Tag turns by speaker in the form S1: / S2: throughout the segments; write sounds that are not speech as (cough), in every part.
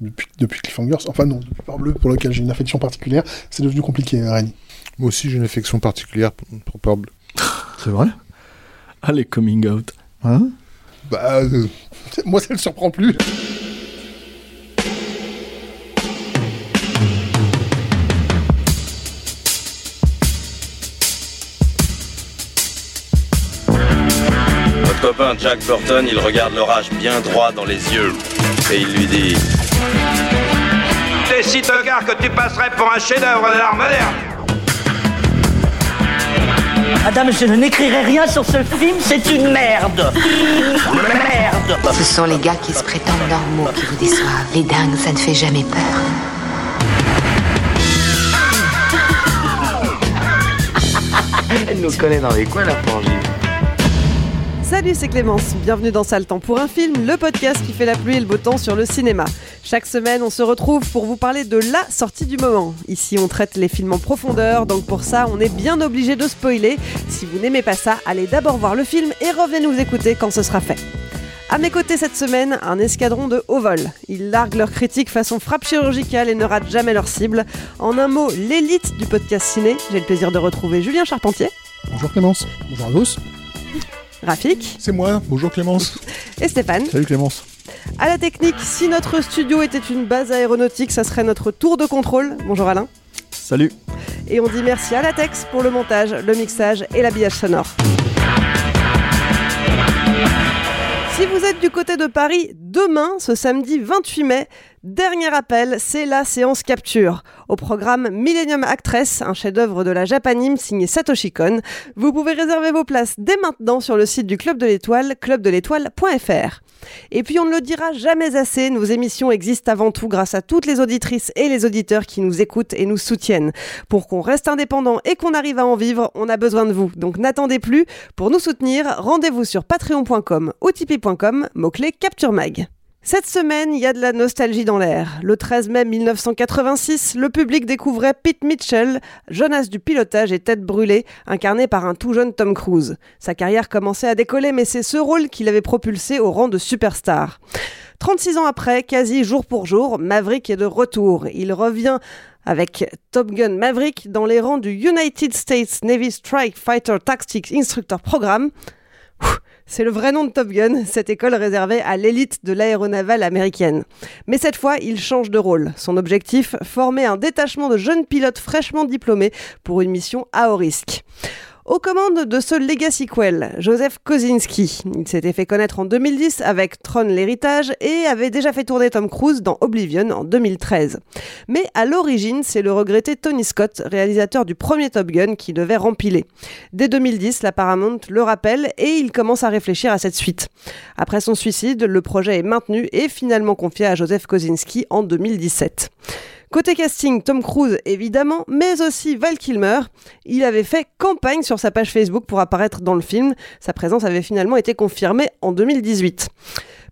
S1: Depuis, depuis Cliffhangers, enfin non, depuis Parbleu, pour lequel j'ai une affection particulière, c'est devenu compliqué, Rémi.
S2: Moi aussi, j'ai une affection particulière pour, pour Peur Bleue. (laughs)
S3: C'est vrai? Allez, coming out.
S1: Hein? Bah, euh, moi ça ne surprend plus.
S4: Votre copain Jack Burton, il regarde l'orage bien droit dans les yeux et il lui dit
S5: T'es si tocard que tu passerais pour un chef-d'œuvre de l'art moderne.
S6: Madame, je n'écrirai rien sur ce film, c'est une merde Merde
S7: Ce sont les gars qui se prétendent normaux qui vous déçoivent. Les dingues, ça ne fait jamais peur.
S6: Elle nous connaît dans les coins, la frangine.
S8: Salut, c'est Clémence. Bienvenue dans Sale Temps pour un film, le podcast qui fait la pluie et le beau temps sur le cinéma. Chaque semaine, on se retrouve pour vous parler de la sortie du moment. Ici, on traite les films en profondeur, donc pour ça, on est bien obligé de spoiler. Si vous n'aimez pas ça, allez d'abord voir le film et revenez nous écouter quand ce sera fait. À mes côtés cette semaine, un escadron de haut vol. Ils larguent leurs critiques façon frappe chirurgicale et ne ratent jamais leur cible. En un mot, l'élite du podcast ciné. J'ai le plaisir de retrouver Julien Charpentier,
S1: Bonjour Clémence. Bonjour à tous.
S8: Rafik
S2: C'est moi. Bonjour Clémence.
S8: et Stéphane.
S3: Salut Clémence.
S8: À la technique, si notre studio était une base aéronautique, ça serait notre tour de contrôle. Bonjour Alain.
S3: Salut.
S8: Et on dit merci à Latex pour le montage, le mixage et l'habillage sonore. Si vous êtes du côté de Paris, demain, ce samedi 28 mai, dernier appel, c'est la séance capture. Au programme Millennium Actress, un chef-d'œuvre de la Japanime signé Satoshi Kon. Vous pouvez réserver vos places dès maintenant sur le site du Club de l'Étoile, clubdeletoile.fr. Et puis on ne le dira jamais assez, nos émissions existent avant tout grâce à toutes les auditrices et les auditeurs qui nous écoutent et nous soutiennent. Pour qu'on reste indépendant et qu'on arrive à en vivre, on a besoin de vous. Donc n'attendez plus. Pour nous soutenir, rendez-vous sur patreon.com ou tipeee.com, mot-clé Capture Mag. Cette semaine, il y a de la nostalgie dans l'air. Le 13 mai 1986, le public découvrait Pete Mitchell, Jonas du pilotage et tête brûlée, incarné par un tout jeune Tom Cruise. Sa carrière commençait à décoller, mais c'est ce rôle qui l'avait propulsé au rang de superstar. 36 ans après, quasi jour pour jour, Maverick est de retour. Il revient avec Top Gun Maverick dans les rangs du United States Navy Strike Fighter Tactics Instructor Program. C'est le vrai nom de Top Gun, cette école réservée à l'élite de l'aéronavale américaine. Mais cette fois, il change de rôle. Son objectif, former un détachement de jeunes pilotes fraîchement diplômés pour une mission à haut risque. Aux commandes de ce Legacy Quell, Joseph Kosinski. Il s'était fait connaître en 2010 avec Tron l'héritage et avait déjà fait tourner Tom Cruise dans Oblivion en 2013. Mais à l'origine, c'est le regretté Tony Scott, réalisateur du premier Top Gun, qui devait rempiler. Dès 2010, la Paramount le rappelle et il commence à réfléchir à cette suite. Après son suicide, le projet est maintenu et finalement confié à Joseph Kosinski en 2017. Côté casting, Tom Cruise évidemment, mais aussi Val Kilmer. Il avait fait campagne sur sa page Facebook pour apparaître dans le film. Sa présence avait finalement été confirmée en 2018.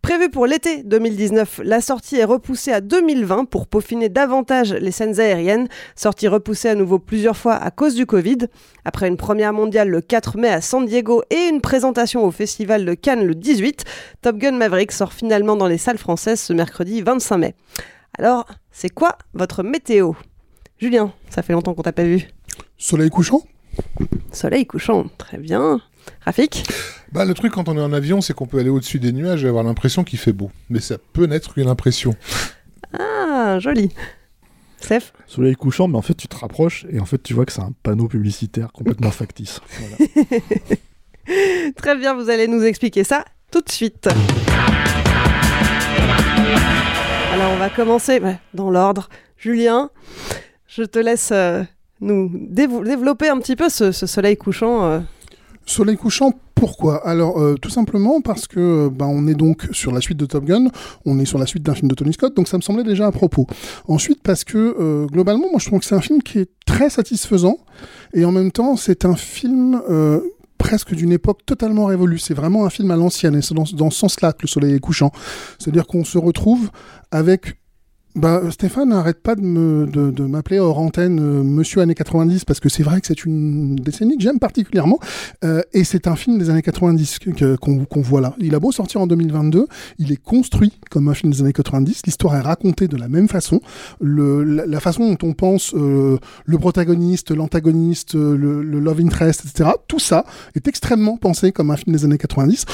S8: Prévu pour l'été 2019, la sortie est repoussée à 2020 pour peaufiner davantage les scènes aériennes, sortie repoussée à nouveau plusieurs fois à cause du Covid. Après une première mondiale le 4 mai à San Diego et une présentation au Festival de Cannes le 18, Top Gun Maverick sort finalement dans les salles françaises ce mercredi 25 mai. Alors, c'est quoi votre météo? Julien, ça fait longtemps qu'on t'a pas vu.
S1: Soleil couchant?
S8: Soleil couchant, très bien. Rafik?
S2: Bah, le truc quand on est en avion, c'est qu'on peut aller au-dessus des nuages et avoir l'impression qu'il fait beau. Mais ça peut n'être qu'une impression.
S8: Ah, joli. Steph?
S3: Soleil couchant, mais en fait tu te rapproches et en fait tu vois que c'est un panneau publicitaire complètement (laughs) factice. Voilà.
S8: Très bien, vous allez nous expliquer ça tout de suite. Alors on va commencer dans l'ordre. Julien, je te laisse euh, nous développer un petit peu ce, soleil couchant. euh.
S1: Soleil couchant, pourquoi? Alors euh, tout simplement parce que bah, on est donc sur la suite de Top Gun, on est sur la suite d'un film de Tony Scott, donc ça me semblait déjà à propos. Ensuite parce que globalement, moi je trouve que c'est un film qui est très satisfaisant et en même temps c'est un film presque d'une époque totalement révolue. C'est vraiment un film à l'ancienne et c'est dans, ce sens-là que Le Soleil est couchant. C'est-à-dire qu'on se retrouve avec bah, Stéphane n'arrête pas de, me, de, de m'appeler hors antenne euh, Monsieur années 90 parce que c'est vrai que c'est une décennie que j'aime particulièrement euh, et c'est un film des années 90 que- qu'on, qu'on voit là. Il a beau sortir en 2022, il est construit comme un film des années 90. L'histoire est racontée de la même façon. Le, la, la façon dont on pense euh, le protagoniste, l'antagoniste, euh, le, le love interest, etc. Tout ça est extrêmement pensé comme un film des années 90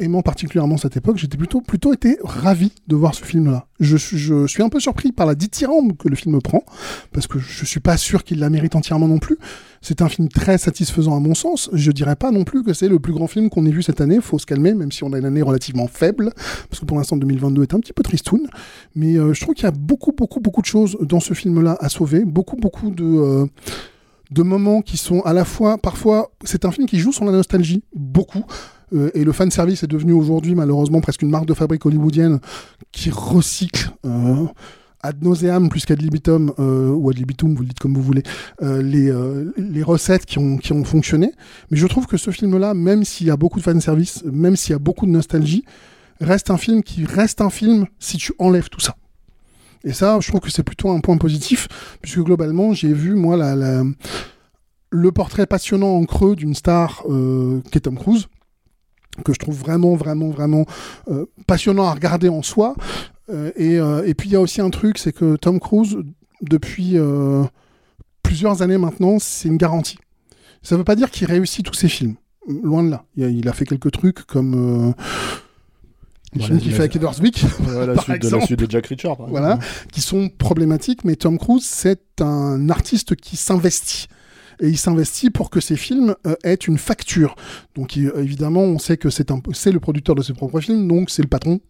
S1: aimant particulièrement cette époque, j'étais plutôt, plutôt été ravi de voir ce film-là. Je, je suis un peu surpris par la dithyrambe que le film prend, parce que je suis pas sûr qu'il la mérite entièrement non plus. C'est un film très satisfaisant à mon sens. Je dirais pas non plus que c'est le plus grand film qu'on ait vu cette année. Faut se calmer, même si on a une année relativement faible, parce que pour l'instant 2022 est un petit peu tristoun. Mais euh, je trouve qu'il y a beaucoup, beaucoup, beaucoup de choses dans ce film-là à sauver. Beaucoup, beaucoup de euh, de moments qui sont à la fois, parfois, c'est un film qui joue sur la nostalgie, beaucoup. Euh, et le fan service est devenu aujourd'hui malheureusement presque une marque de fabrique hollywoodienne qui recycle euh, ad nauseam plus qu'ad libitum euh, ou ad libitum, vous le dites comme vous voulez, les, les recettes qui ont, qui ont fonctionné. Mais je trouve que ce film-là, même s'il y a beaucoup de fan service, même s'il y a beaucoup de nostalgie, reste un film qui reste un film si tu enlèves tout ça. Et ça, je trouve que c'est plutôt un point positif, puisque globalement, j'ai vu, moi, la, le portrait passionnant en creux d'une star qui est Tom Cruise, que je trouve vraiment, vraiment, vraiment euh, passionnant à regarder en soi. Euh, et, euh, et puis, il y a aussi un truc, c'est que Tom Cruise, depuis plusieurs années maintenant, c'est une garantie. Ça ne veut pas dire qu'il réussit tous ses films. Loin de là. Il a, il a fait quelques trucs comme... Films
S3: la-
S1: qu'il fait avec Edward Zwick, (laughs)
S3: la
S1: par
S3: suite de- la
S1: exemple.
S3: suite de Jack par
S1: Voilà, qui sont problématiques, mais Tom Cruise, c'est un artiste qui s'investit. Et il s'investit pour que ses films euh, aient une facture. Donc il- évidemment, on sait que c'est le producteur de ses propres films, donc c'est le patron,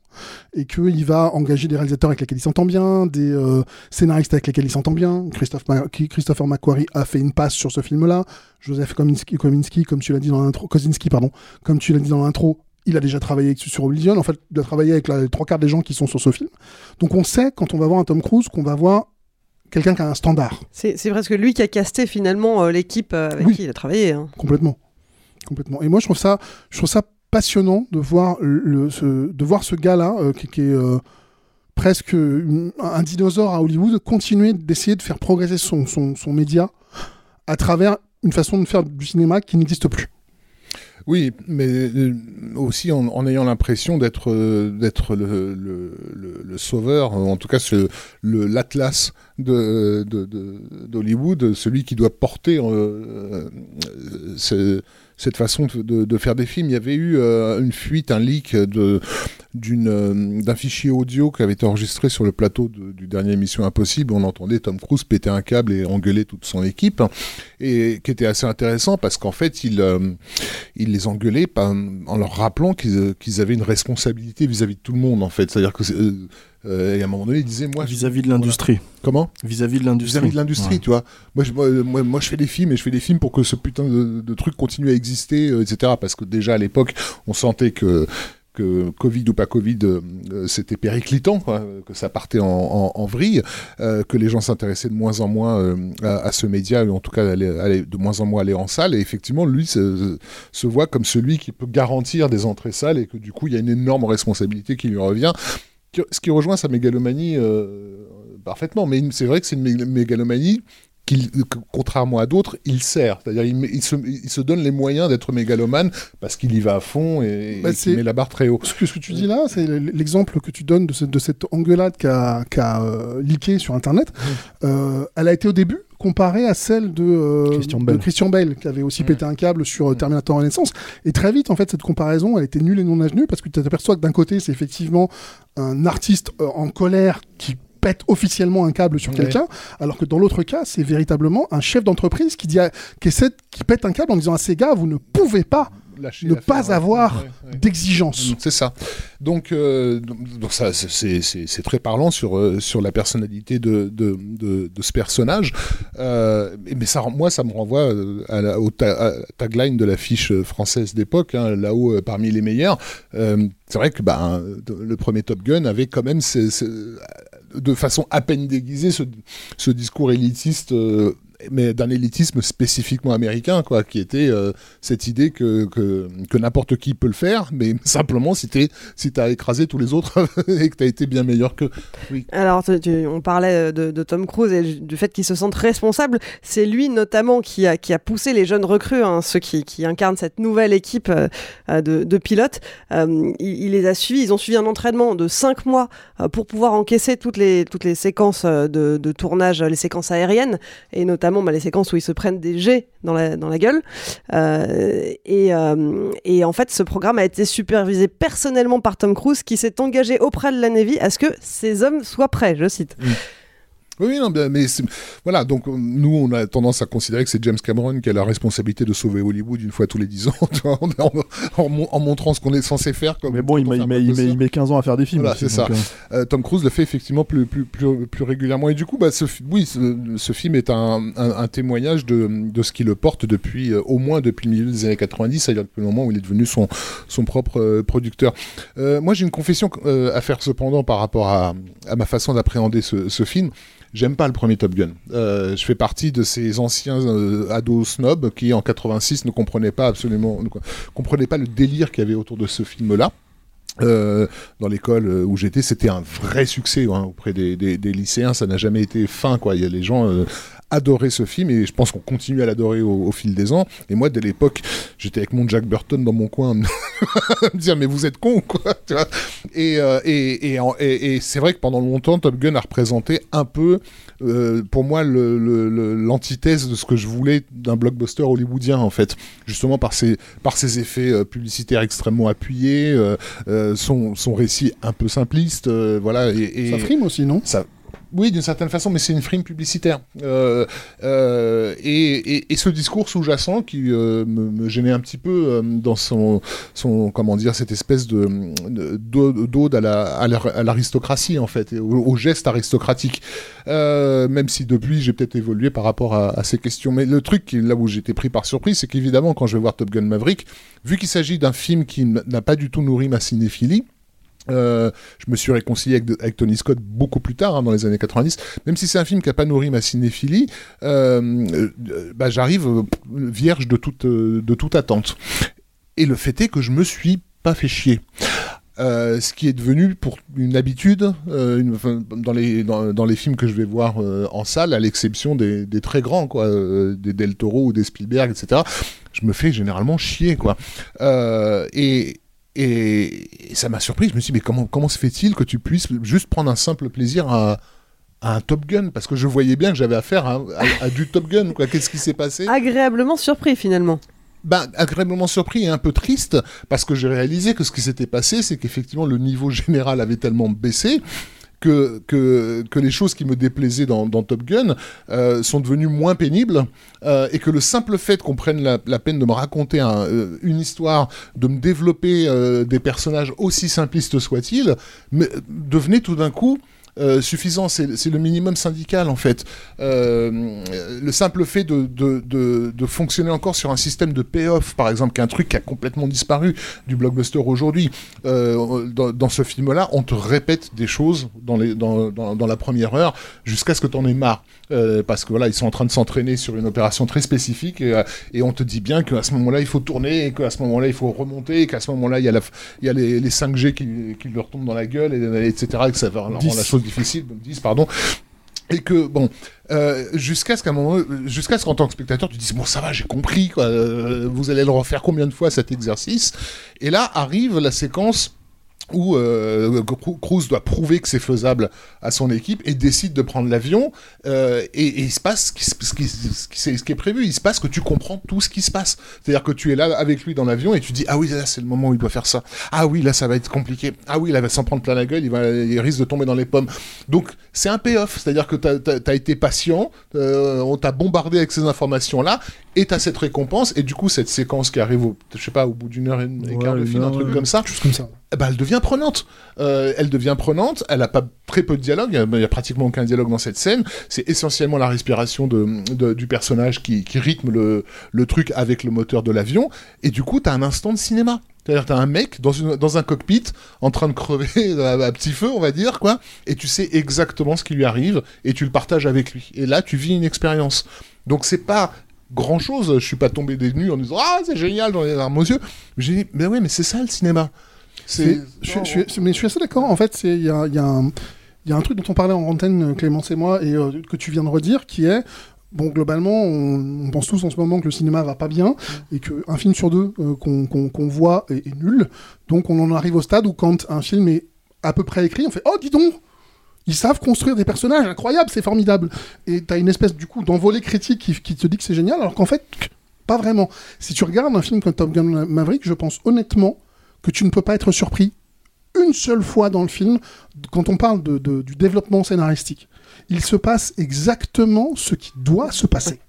S1: et qu'il va engager des réalisateurs avec lesquels il s'entend bien, des euh, scénaristes avec lesquels il s'entend bien. Christopher McQuarrie a fait une passe sur ce film-là. Joseph Kominski, Kominski, comme tu l'as dit dans l'intro, Kosinski, pardon, comme tu l'as dit dans l'intro, il a déjà travaillé sur Oblivion. En fait, il a travaillé avec les trois quarts des gens qui sont sur ce film. Donc on sait quand on va voir un Tom Cruise qu'on va voir quelqu'un qui a un standard.
S8: C'est presque lui qui a casté finalement euh, l'équipe euh, avec
S1: Oui.
S8: qui il a travaillé. hein.
S1: Complètement. Complètement. Et moi, je trouve ça, je trouve ça passionnant de voir, le, ce, de voir ce gars-là, euh, qui, qui est euh, presque une- un dinosaure à Hollywood, continuer d'essayer de faire progresser son, son, son média à travers une façon de faire du cinéma qui n'existe plus.
S2: Oui, mais euh, aussi en, ayant l'impression d'être euh, le, le, le- sauveur, en tout cas l'atlas de de- d'Hollywood, celui qui doit porter euh, euh, ce- cette façon de, faire des films. Il y avait eu euh, une fuite, un leak de euh, d'un fichier audio qui avait été enregistré sur le plateau de- du dernier émission Impossible. On entendait Tom Cruise péter un câble et engueuler toute son équipe, et qui était assez intéressant parce qu'en fait il euh, il les engueulait en leur rappelant qu'ils euh, qu'ils avaient une responsabilité vis-à-vis de tout le monde en fait. C'est-à-dire que euh, euh, et à un moment donné, il disait moi
S3: Vis-à-vis de l'industrie.
S2: Comment?
S3: Vis-à-vis de l'industrie.
S2: Vis-à-vis de l'industrie,
S3: Ouais.
S2: tu vois. Moi je, moi, moi, moi, je fais des films et je fais des films pour que ce putain de, de truc continue à exister, euh, etc. Parce que déjà à l'époque, on sentait que que Covid ou pas Covid, euh, c'était périclitant, que ça partait en, en, vrille, euh, que les gens s'intéressaient de moins en moins euh, à, ce média, ou en tout cas de moins en moins aller en salle. Et effectivement, lui se, se voit comme celui qui peut garantir des entrées salles et que du coup, il y a une énorme responsabilité qui lui revient. Ce qui rejoint sa mégalomanie parfaitement. Mais c'est vrai que c'est une mé- mégalomanie qu'il, que, contrairement à d'autres, il sert. C'est-à-dire, il, se, il se donne les moyens d'être mégalomane parce qu'il y va à fond et,
S1: Bah,
S2: et
S1: c'est-
S2: qu'il met la barre très haut.
S1: Ce que, ce que tu dis là, c'est l'exemple que tu donnes de, ce- de cette engueulade qu'a qu'a, euh, leaké sur Internet. Euh, elle a été au début comparée à celle de euh,
S3: Christian
S1: de
S3: Bale.
S1: Christian Bale, qui avait aussi pété un câble sur euh, Terminator Renaissance. Et très vite, en fait, cette comparaison, elle était nulle et non avenue, parce que tu t'aperçois que d'un côté, c'est effectivement un artiste euh, en colère qui pète officiellement un câble sur
S2: Ouais.
S1: quelqu'un, alors que dans l'autre cas, c'est véritablement un chef d'entreprise qui dit, à- qui essaie, qui pète un câble en disant à ces gars, vous ne pouvez pas ne pas avoir
S2: Ouais, ouais.
S1: d'exigence.
S2: C'est ça. Donc, euh, donc ça, c'est- très parlant sur, euh, sur la personnalité de, de, de, de ce personnage. Euh, mais ça, moi, ça me renvoie à la, au ta- à la tagline de l'affiche française d'époque, hein, là-haut parmi les meilleurs. Euh, c'est vrai que bah, le premier Top Gun avait quand même, ces- de façon à peine déguisée, ce, discours élitiste. euh, mais d'un élitisme spécifiquement américain, quoi, qui était euh, cette idée que, que, n'importe qui peut le faire, mais (laughs) simplement si t'es si t'as écrasé tous les autres (laughs) et que t'as été bien meilleur que.
S8: Alors, tu- tu- on parlait de, de Tom Cruise et du fait qu'il se sente responsable. C'est lui notamment qui a, qui a poussé les jeunes recrues, hein, ceux qui, qui incarnent cette nouvelle équipe euh, euh, de, pilotes. Euh, il, les a suivis. Ils ont suivi un entraînement de 5 mois euh, pour pouvoir encaisser toutes les, toutes les séquences euh, de tournage, les séquences aériennes, et notamment bah, les séquences où ils se prennent des jets dans la, dans la gueule. Euh, et, euh, et en fait, ce programme a été supervisé personnellement par Tom Cruise, qui s'est engagé auprès de la Navy à ce que ces hommes soient prêts, je cite.
S2: Oui, non, mais voilà, donc nous, on a tendance à considérer que c'est James Cameron qui a la responsabilité de sauver Hollywood une fois tous les 10 ans, (laughs) en, en- en mon- en montrant ce qu'on est censé faire. Comme,
S3: Mais bon, il met, il, met, il, met,
S2: blockbuster.
S3: il met 15 ans à faire des films.
S2: Voilà, c'est ça.
S3: euh,
S2: Euh, Tom Cruise le fait effectivement plus, plus, plus, plus régulièrement. Et du coup, bah, ce, oui, ce, ce film est un, un, un témoignage de, de ce qui le porte depuis, euh, au moins depuis le milieu des années 90, c'est-à-dire depuis le moment où il est devenu son, son propre producteur. Euh, moi, j'ai une confession à faire cependant par rapport à, à ma façon d'appréhender ce, ce film. J'aime pas le premier Top Gun. Euh, je fais partie de ces anciens euh, ados snobs qui, en 86, ne comprenaient pas absolument, comprenaient pas le délire qu'il y avait autour de ce film-là. Euh, dans l'école où j'étais, c'était un vrai succès hein, auprès des, lycéens. Ça n'a jamais été fin, quoi. Il y a les gens adoraient ce film et je pense qu'on continue à l'adorer au, au fil des ans. Et moi, dès l'époque, j'étais avec mon Jack Burton dans mon coin, à me (laughs) à me dire mais vous êtes con, quoi. tu vois. et euh, et, et, en- et- et c'est vrai que pendant longtemps, Top Gun a représenté un peu, euh, pour moi, le- le- le- l'antithèse de ce que je voulais d'un blockbuster hollywoodien, en fait. Justement par ses, par ses effets euh, publicitaires extrêmement appuyés, son, son récit un peu simpliste, voilà. Et, et-
S1: Ça frime aussi, non?
S2: Ça, oui, d'une certaine façon, mais c'est une frime publicitaire. Euh, euh, et, ce discours sous-jacent qui euh, me, gênait un petit peu dans son, son, comment dire, cette espèce de de- d'ode à la- l'aristocratie en fait, et au, geste aristocratique. Même si depuis j'ai peut-être évolué par rapport à, à ces questions. Mais le truc, là où j'étais pris par surprise, c'est qu'évidemment, quand je vais voir Top Gun Maverick, vu qu'il s'agit d'un film qui n'a pas du tout nourri ma cinéphilie. Euh, je me suis réconcilié avec, Tony Scott beaucoup plus tard, hein, dans les années 90. Même si c'est un film qui n'a pas nourri ma cinéphilie, euh, euh, bah, j'arrive vierge de toute, de toute attente. Et le fait est que je me suis pas fait chier. Ce qui est devenu pour une habitude dans, les, dans, les films que je vais voir en salle, à l'exception des, des très grands, quoi, des Del Toro ou des Spielberg, etc. Je me fais généralement chier, quoi. Et, et, et ça m'a surpris. Je me suis dit, mais comment, comment se fait-il que tu puisses juste prendre un simple plaisir à, à un Top Gun? Parce que je voyais bien que j'avais affaire à, à- à du Top Gun. Qu'est-ce qui s'est passé?
S8: Agréablement surpris finalement.
S2: ben, agréablement surpris et un peu triste parce que j'ai réalisé que ce qui s'était passé, c'est qu'effectivement le niveau général avait tellement baissé que, les choses qui me déplaisaient dans, Top Gun euh, sont devenues moins pénibles euh, et que le simple fait qu'on prenne la, peine de me raconter euh, une histoire, de me développer des personnages aussi simplistes soient-ils, devenait tout d'un coup euh, suffisant, c'est le minimum syndical en fait. Euh, le simple fait de, fonctionner encore sur un système de payoff, par exemple, qui est un truc qui a complètement disparu du blockbuster aujourd'hui. Euh, dans, ce film-là, on te répète des choses dans, dans la première heure jusqu'à ce que tu en aies marre. Euh, parce que voilà, ils sont en train de s'entraîner sur une opération très spécifique et, euh, et on te dit bien qu'à ce moment-là, il faut tourner et qu'à ce moment-là, il faut remonter et qu'à ce moment-là, il y a, la, il y a les, les 5G qui, qui leur tombent dans la gueule, et, etc. Et que ça va rendre
S3: 10.
S2: la chose difficile, 10, pardon. Et que, bon, euh, jusqu'à ce qu'à un moment, jusqu'à ce qu'en tant que spectateur, tu dises, bon, ça va, j'ai compris, quoi, euh, vous allez le refaire combien de fois cet exercice? Et là arrive la séquence où euh, Cru- Cruise doit prouver que c'est faisable à son équipe et décide de prendre l'avion euh, et, et il se passe ce qui, ce, qui, ce, qui, c'est- ce qui est prévu, il se passe que tu comprends tout ce qui se passe. C'est-à-dire que tu es là avec lui dans l'avion et tu dis ah oui là c'est le moment où il doit faire ça. Ah oui là ça va être compliqué. Ah oui là il va s'en prendre plein la gueule, il, va, il risque de tomber dans les pommes. Donc c'est un payoff, c'est-à-dire que tu as, été patient, euh, on t'a bombardé avec ces informations-là et tu as cette récompense et du coup cette séquence qui arrive au, je sais pas au bout d'une heure et, et quart de film, un truc
S3: ouais.
S2: comme ça
S1: Juste comme ça.
S2: Ben, elle devient prenante. Euh, elle devient prenante. Elle a pas très peu de dialogue. Il y a- a pratiquement aucun dialogue dans cette scène. C'est essentiellement la respiration de, de- du personnage qui, qui rythme le, le truc avec le moteur de l'avion. Et du coup, t'as un instant de cinéma. C'est-à-dire, t'as un mec dans, une, dans un cockpit en train de crever (laughs) à, petit feu, on va dire, quoi. Et tu sais exactement ce qui lui arrive et tu le partages avec lui. Et là, tu vis une expérience. Donc, c'est pas grand chose. Je suis pas tombé des nues en disant Ah, c'est génial, ai les larmes aux yeux. J'ai dit, mais ouais, mais c'est ça le cinéma.
S1: C'est- je, suis- je suis- mais je suis assez d'accord. En fait, il y a, il y a un- il y a un truc dont on parlait en antenne, Clémence et moi, et euh, que tu viens de redire, qui est. Bon, globalement, on, on pense tous en ce moment que le cinéma va pas bien et qu'un film sur deux euh, qu'on voit est, est nul. Donc, on en arrive au stade où, quand un film est à peu près écrit, on fait Oh, dis donc Ils savent construire des personnages incroyables, c'est formidable. Et t'as une espèce, du coup, d'envolée critique qui, qui te dit que c'est génial, alors qu'en fait, pas vraiment. Si tu regardes un film comme Top Gun Maverick, je pense honnêtement que tu ne peux pas être surpris une seule fois dans le film quand on parle du développement scénaristique. Il se passe exactement ce qui doit se passer.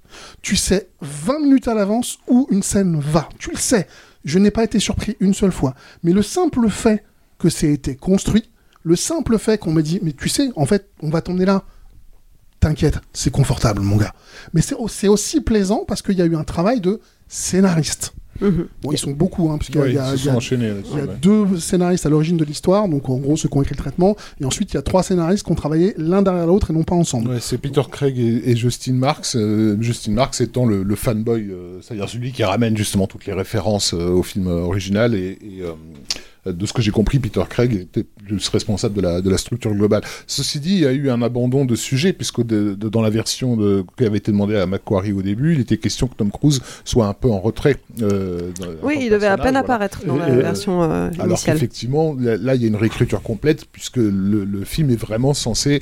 S1: Tu sais 20 minutes à l'avance où une scène va. Tu le sais. Je n'ai pas été surpris une seule fois. Mais le simple fait que c'est été construit, le simple fait qu'on me dit, mais tu sais, en fait, on va t'emmener là. T'inquiète, c'est confortable, mon gars. Mais c'est aussi plaisant parce qu'il y a eu un travail de scénariste. Bon, ils sont beaucoup, hein, puisqu'il y a-
S2: Ouais,
S1: il y a, y y deux scénaristes à l'origine de l'histoire, donc en gros ceux qui ont écrit le traitement, et ensuite il y a trois scénaristes qui ont travaillé l'un derrière l'autre et non pas ensemble.
S2: Ouais, c'est Peter Craig et, et Justin Marks. euh, Justin Marks étant le, le fanboy, euh, c'est-à-dire celui qui ramène justement toutes les références euh, au film original. Et, et, euh, de ce que j'ai compris, Peter Craig était plus responsable de la, de la structure globale. Ceci dit, il y a eu un abandon de sujet, puisque de- de- dans la version de, qui avait été demandée à Macquarie au début, il était question que Tom Cruise soit un peu en retrait. euh,
S8: Oui, il devait à peine
S2: voilà.
S8: apparaître dans la
S2: euh,
S8: version euh,
S2: alors
S8: initiale.
S2: qu'effectivement, là, là, il y a une réécriture complète, puisque le, le film est vraiment censé,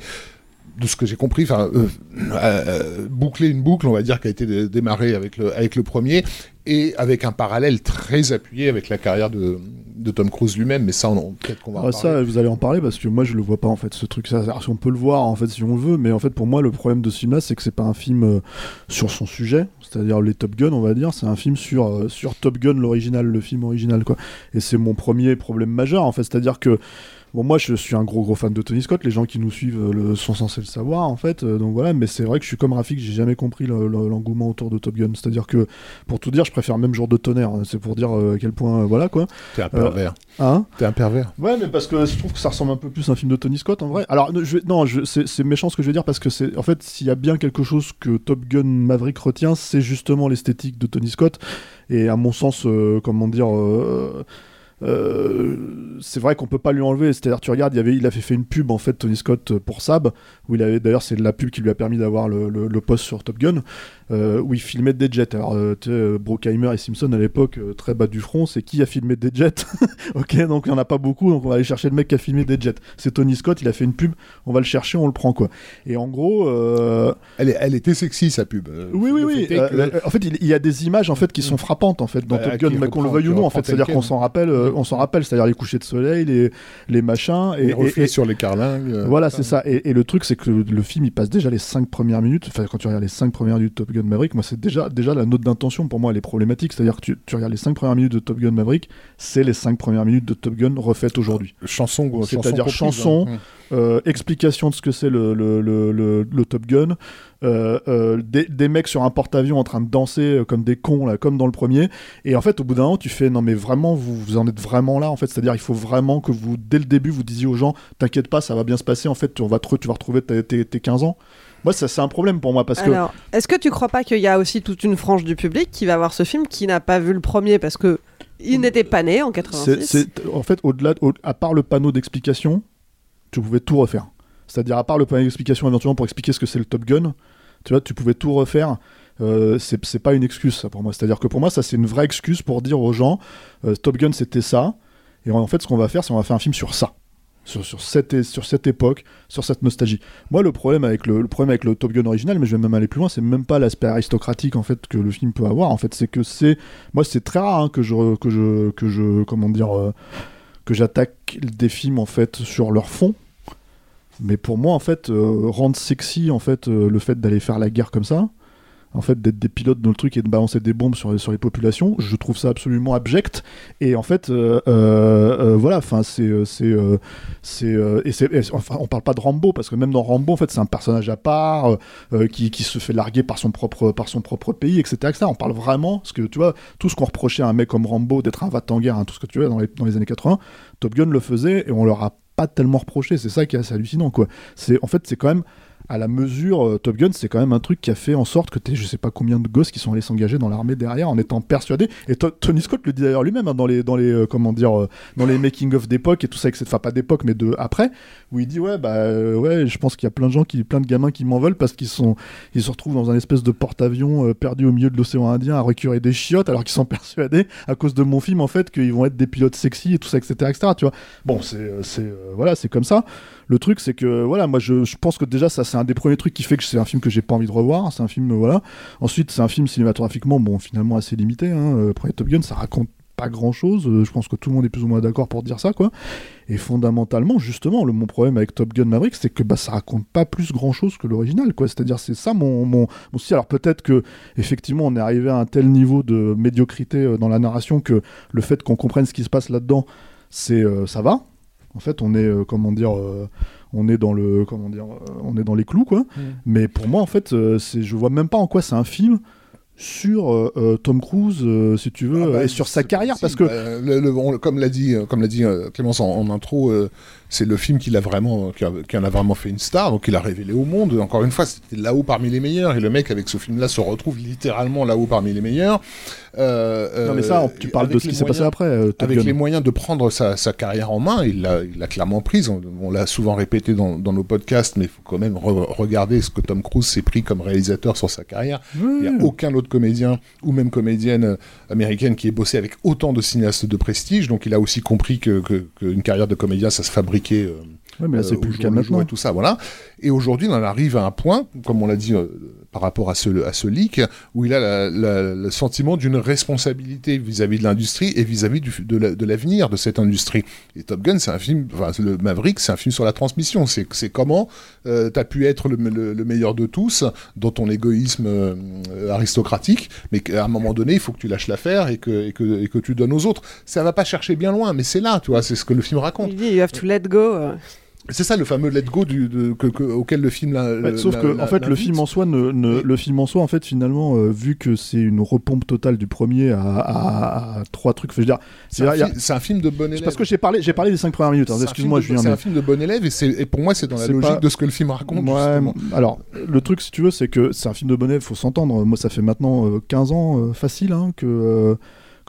S2: de ce que j'ai compris, enfin, euh, euh, boucler une boucle, on va dire, qui a été dé- démarrée avec le, avec le premier, et avec un parallèle très appuyé avec la carrière de, de Tom Cruise lui-même, mais ça, on, en- peut-être qu'on va en
S3: Ah,
S2: parler.
S3: ça, vous allez en parler parce que moi je le vois pas en fait ce truc. Ça, alors, si on peut le voir en fait si on le veut, mais en fait pour moi le problème de ce film-là c'est que c'est pas un film euh, sur son sujet, c'est-à-dire les Top Gun on va dire, c'est un film sur euh, sur Top Gun l'original, le film original quoi. Et c'est mon premier problème majeur en fait, c'est-à-dire que Bon, moi, je suis un gros gros fan de Tony Scott. Les gens qui nous suivent euh, le, sont censés le savoir, en fait. Euh, donc voilà, mais c'est vrai que je suis comme Rafik, j'ai jamais compris le- le- l'engouement autour de Top Gun. C'est-à-dire que, pour tout dire, je préfère même Jour de tonnerre. C'est pour dire euh, à quel point, voilà quoi.
S2: T'es un pervers.
S3: hein
S2: T'es un pervers.
S3: Ouais, mais parce que je trouve que ça ressemble un peu plus à un film de Tony Scott en vrai. Alors, je vais- non, je- c'est méchant ce que je vais dire parce que c'est en fait, s'il y a bien quelque chose que Top Gun Maverick retient, c'est justement l'esthétique de Tony Scott. Et à mon sens, euh, comment dire. euh, euh, c'est vrai qu'on peut pas lui enlever. C'est-à-dire, tu regardes, il, avait, il avait fait une pub en fait, Tony Scott euh, pour Saab, où il avait d'ailleurs, c'est la pub qui lui a permis d'avoir le, le- le poste sur Top Gun, euh, où il filmait des jets. Alors, euh, tu sais, euh, Brockheimer et Simpson à l'époque, euh, très bas du front, c'est qui a filmé des jets (laughs) Ok, donc il y en a pas beaucoup, donc on va aller chercher le mec qui a filmé des jets. C'est Tony Scott, il a fait une pub, on va le chercher, on le prend quoi. Et en gros, euh,
S2: Elle, elle était sexy, sa pub.
S3: Oui, oui, oui.
S2: que-
S3: en fait, il, il y a des images en fait qui sont frappantes en fait dans
S2: Bah,
S3: Top Gun, mais qu'on le veuille ou non en fait. C'est-à-dire qu'on s'en rappelle, on s'en rappelle, c'est-à-dire les couchers de soleil, les, les machins et,
S2: les reflets
S3: et-
S2: sur les carlingues.
S3: voilà, c'est ça. Et, et le truc, c'est que le, le film, il passe déjà les 5 premières minutes. Enfin, quand tu regardes les 5 premières minutes de Top Gun Maverick, moi, c'est déjà, déjà la note d'intention pour moi, elle est problématique. C'est-à-dire que tu, tu regardes les 5 premières minutes de Top Gun Maverick, c'est les 5 premières minutes de Top Gun refaites aujourd'hui.
S2: Chanson, chanson
S3: C'est-à-dire chanson,
S2: hein.
S3: euh, explication de ce que c'est le, le, le, le- Top Gun, euh, euh, des, des mecs sur un porte-avions en train de danser euh, comme des cons, là, comme dans le premier. Et en fait, au bout d'un moment, tu fais non, mais vraiment, vous, vous en êtes vraiment là, en fait. C'est-à-dire, il faut vraiment que vous, dès le début, vous disiez aux gens, t'inquiète pas, ça va bien se passer. En fait, tu, on va te tu vas retrouver tes 15 ans. Moi, ça, c'est un problème pour moi parce que.
S8: Alors, est-ce que tu crois pas qu'il y a aussi toute une frange du public qui va voir ce film qui n'a pas vu le premier parce que il n'était pas né en 86
S3: C'est- c'est- en fait, au-delà, au- à part le panneau d'explication, tu pouvais tout refaire. C'est-à-dire, à part le panneau d'explication éventuellement pour expliquer ce que c'est le Top Gun, tu vois, tu pouvais tout refaire. Euh, c'est c'est pas une excuse, ça, pour moi. C'est-à-dire que pour moi, ça, c'est une vraie excuse pour dire aux gens, euh, Top Gun, c'était ça. Et en fait, ce qu'on va faire, c'est on va faire un film sur ça. Sur, cette, sur cette époque, sur cette nostalgie. Moi, le problème avec le, le problème avec le Top Gun original, mais je vais même aller plus loin, c'est même pas l'aspect aristocratique en fait que le film peut avoir. En fait, c'est que c'est, moi, c'est très rare hein, que je, que je, que je, comment dire, euh, que j'attaque des films en fait sur leur fond. Mais pour moi, en fait, euh, rendre sexy en fait euh, le fait d'aller faire la guerre comme ça, en fait d'être des pilotes dans le truc et de balancer des bombes sur, les populations je trouve ça absolument abject. Et en fait euh, euh, euh, voilà enfin c'est c'est c'est enfin on parle pas de Rambo parce que même dans Rambo en fait c'est un personnage à part qui, se fait larguer par son propre par son propre pays etc, on parle vraiment parce que tu vois tout ce qu'on reprochait à un mec comme Rambo d'être un va en guerre hein, tout ce que tu veux dans les, dans les années 80 Top Gun le faisait et on leur a pas tellement reproché. C'est ça qui est assez hallucinant quoi. C'est en fait c'est quand même à la mesure, euh, Top Gun, c'est quand même un truc qui a fait en sorte que tu je sais pas combien de gosses qui sont allés s'engager dans l'armée derrière en étant persuadés. Et To- Tony Scott le dit d'ailleurs lui-même hein, dans les, dans les, euh, comment dire, euh, dans les making of d'époque et tout ça, etc. enfin pas d'époque mais de après, où il dit ouais bah ouais, je pense qu'il y a plein de gens qui, plein de gamins qui m'en veulent parce qu'ils sont, ils se retrouvent dans un espèce de porte-avions perdu au milieu de l'océan Indien à récurer des chiottes alors qu'ils sont (laughs) persuadés à cause de mon film en fait qu'ils vont être des pilotes sexy et tout ça, etc., etc. Tu vois. Bon, c'est, voilà, c'est comme ça. Le truc, c'est que voilà, moi je, pense que déjà ça c'est un des premiers trucs qui fait que c'est un film que j'ai pas envie de revoir. C'est un film euh, voilà. Ensuite, c'est un film cinématographiquement bon finalement assez limité. Hein. Euh, Premier Top Gun, ça raconte pas grand chose. je pense que tout le monde est plus ou moins d'accord pour dire ça quoi. Et fondamentalement, justement, le, mon problème avec Top Gun Maverick, c'est que bah, ça raconte pas plus grand chose que l'original. C'est-à-dire, c'est ça mon, mon. Alors peut-être que, effectivement, on est arrivé à un tel niveau de médiocrité euh, dans la narration que le fait qu'on comprenne ce qui se passe là-dedans, c'est euh, ça va. En fait, on est, euh, comment dire, euh, on est dans le, comment dire, euh, on est dans les clous, quoi. Mais pour moi, en fait, euh, c'est, je vois même pas en quoi c'est un film sur euh, euh, Tom Cruise, euh, si tu veux,
S2: Ah bah,
S3: et sur sa carrière, parce que.
S2: Euh, le- le- on- comme l'a dit, comme l'a dit euh, Clémence en, en intro, c'est le film qui l'a vraiment, qui, a- qui en a vraiment fait une star, donc il a révélé au monde. Encore une fois, c'était là-haut parmi les meilleurs, et le mec avec ce film-là se retrouve littéralement là-haut parmi les meilleurs. Euh,
S3: Non, mais
S2: euh,
S3: ça, on- tu parles de ce qui s'est passé après, euh,
S2: avec
S3: Gun.
S2: les moyens de prendre sa, sa carrière en main, il l'a, clairement prise. On, on l'a souvent répété dans, dans nos podcasts, mais il faut quand même re- regarder ce que Tom Cruise s'est pris comme réalisateur sur sa carrière. Il n'y a aucun autre comédien ou même comédienne euh, américaine qui ait bossé avec autant de cinéastes de prestige. Donc il a aussi compris que, que- qu'une carrière de comédien, ça se fabriquait. euh,
S3: Ouais, mais là, c'est
S2: euh,
S3: plus le cas maintenant.
S2: et tout ça, voilà. Et aujourd'hui, on en arrive à un point, comme on l'a dit euh, par rapport à ce, à ce leak, où il a le sentiment d'une responsabilité vis-à-vis de l'industrie et vis-à-vis de, la- de l'avenir de cette industrie. Et Top Gun, c'est un film, enfin, le Maverick, c'est un film sur la transmission. C'est, comment euh, t'as pu être le, le- le meilleur de tous dans ton égoïsme euh, aristocratique, mais qu'à un moment donné, il faut que tu lâches l'affaire et que, que tu donnes aux autres. Ça va pas chercher bien loin, mais c'est là, tu vois, c'est ce que le film raconte.
S8: Il dit you have to let go.
S2: C'est ça le fameux let go du, de- que- que- auquel le film. la-
S3: Ouais, sauf
S2: la-
S3: que
S2: la-
S3: en fait le film en soi ne, ne- le film en soi en fait finalement euh, vu que c'est une repompe totale du premier à, à- à trois trucs je veux dire
S2: C'est un, fi- film de bon élève.
S3: c'est parce que j'ai parlé j'ai parlé des cinq premières minutes hein, excuse-moi
S2: de-
S3: Julien
S2: C'est un film de bon élève et, pour moi c'est dans la logique
S3: pas-
S2: de ce que le film raconte.
S3: Ouais, alors, le truc, si tu veux, c'est que c'est un film de bonnet, faut s'entendre. Moi, ça fait maintenant euh, 15 ans, euh, facile, hein, que, euh,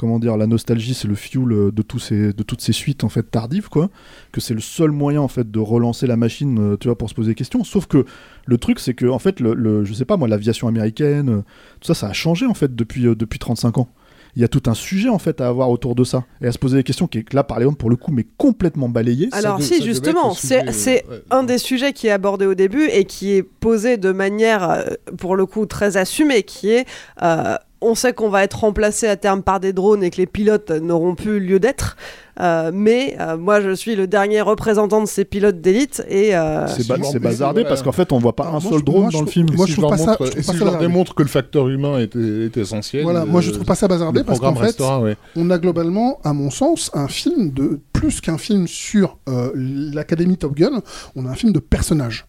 S3: comment dire, la nostalgie, c'est le fuel euh, de, tous ces, de toutes ces suites, en fait, tardives, quoi. Que c'est le seul moyen, en fait, de relancer la machine, euh, tu vois, pour se poser des questions. Sauf que le truc, c'est que, en fait, le, le- je sais pas, moi, l'aviation américaine, euh, tout ça, ça a changé, en fait, depuis, euh, depuis 35 ans. Il y a tout un sujet en fait à avoir autour de ça et à se poser des questions qui est là par exemple pour le coup mais complètement balayé.
S8: Alors
S2: de-
S8: si, justement, c'est
S2: euh, ouais.
S8: un des sujets qui est abordé au début et qui est posé de manière, pour le coup, très assumée, qui est... euh, on sait qu'on va être remplacé à terme par des drones et que les pilotes n'auront plus lieu d'être. Euh, mais euh, moi, je suis le dernier représentant de ces pilotes d'élite et euh,
S3: C'est ba- bazardé
S2: ouais.
S3: parce qu'en fait on voit pas
S1: Alors,
S3: un
S1: moi,
S3: seul drone
S1: moi,
S3: dans le film.
S1: moi,
S2: si
S1: je
S2: je
S1: trouve pas ça-
S2: montre-
S1: je trouve
S2: et
S1: pas
S2: si je leur démontre que le facteur humain est, est essentiel.
S1: Voilà,
S2: euh,
S1: moi je trouve pas ça bazardé parce qu'en fait,
S2: ouais.
S1: on a globalement, à mon sens, un film de plus qu'un film sur euh, l'Académie Top Gun, on a un film de personnages.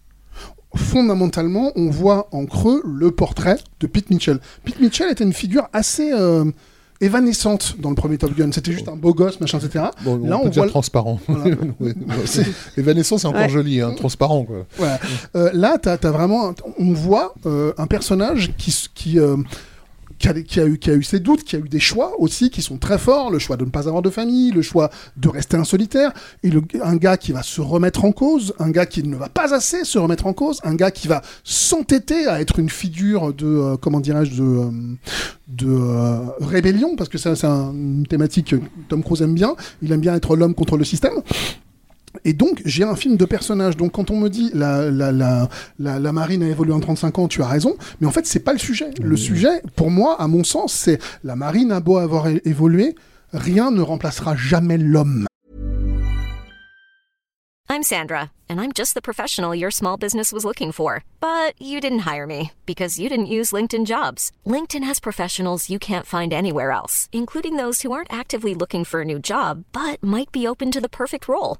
S1: Fondamentalement, on voit en creux le portrait de Pete Mitchell. Pete Mitchell était une figure assez euh, évanescente dans le premier Top Gun. C'était juste un beau gosse, machin, etc.
S2: Bon,
S1: Là,
S2: on
S1: on
S2: peut dire
S1: voit
S2: transparent.
S1: Voilà. (laughs)
S2: Ouais.
S1: C'est-
S2: Évanescent, c'est encore
S8: Ouais.
S2: joli, hein, transparent quoi.
S1: Voilà. Euh, là, t'as vraiment, un- on voit euh, un personnage qui, qui a, eu, qui a eu ses doutes, qui a eu des choix aussi qui sont très forts, le choix de ne pas avoir de famille, le choix de rester un solitaire, et un gars qui va se remettre en cause, un gars qui ne va pas assez se remettre en cause, un gars qui va s'entêter à être une figure de, euh, comment dirais-je, de, euh, de euh, rébellion, parce que c'est un- une thématique que Tom Cruise aime bien, il aime bien être l'homme contre le système. Et donc, j'ai un film de personnages. Donc, quand on me dit la, la, la, la, la marine a évolué en 35 ans, tu as raison. Mais en fait, c'est pas le sujet. Le sujet, pour moi, à mon sens, c'est la marine a beau avoir évolué, rien ne remplacera jamais l'homme.
S9: I'm Sandra, and I'm just the professional your small business was looking for. But you didn't hire me because you didn't use LinkedIn jobs. LinkedIn has professionals you can't find anywhere else, including those who aren't actively looking for a new job but might be open to the perfect role,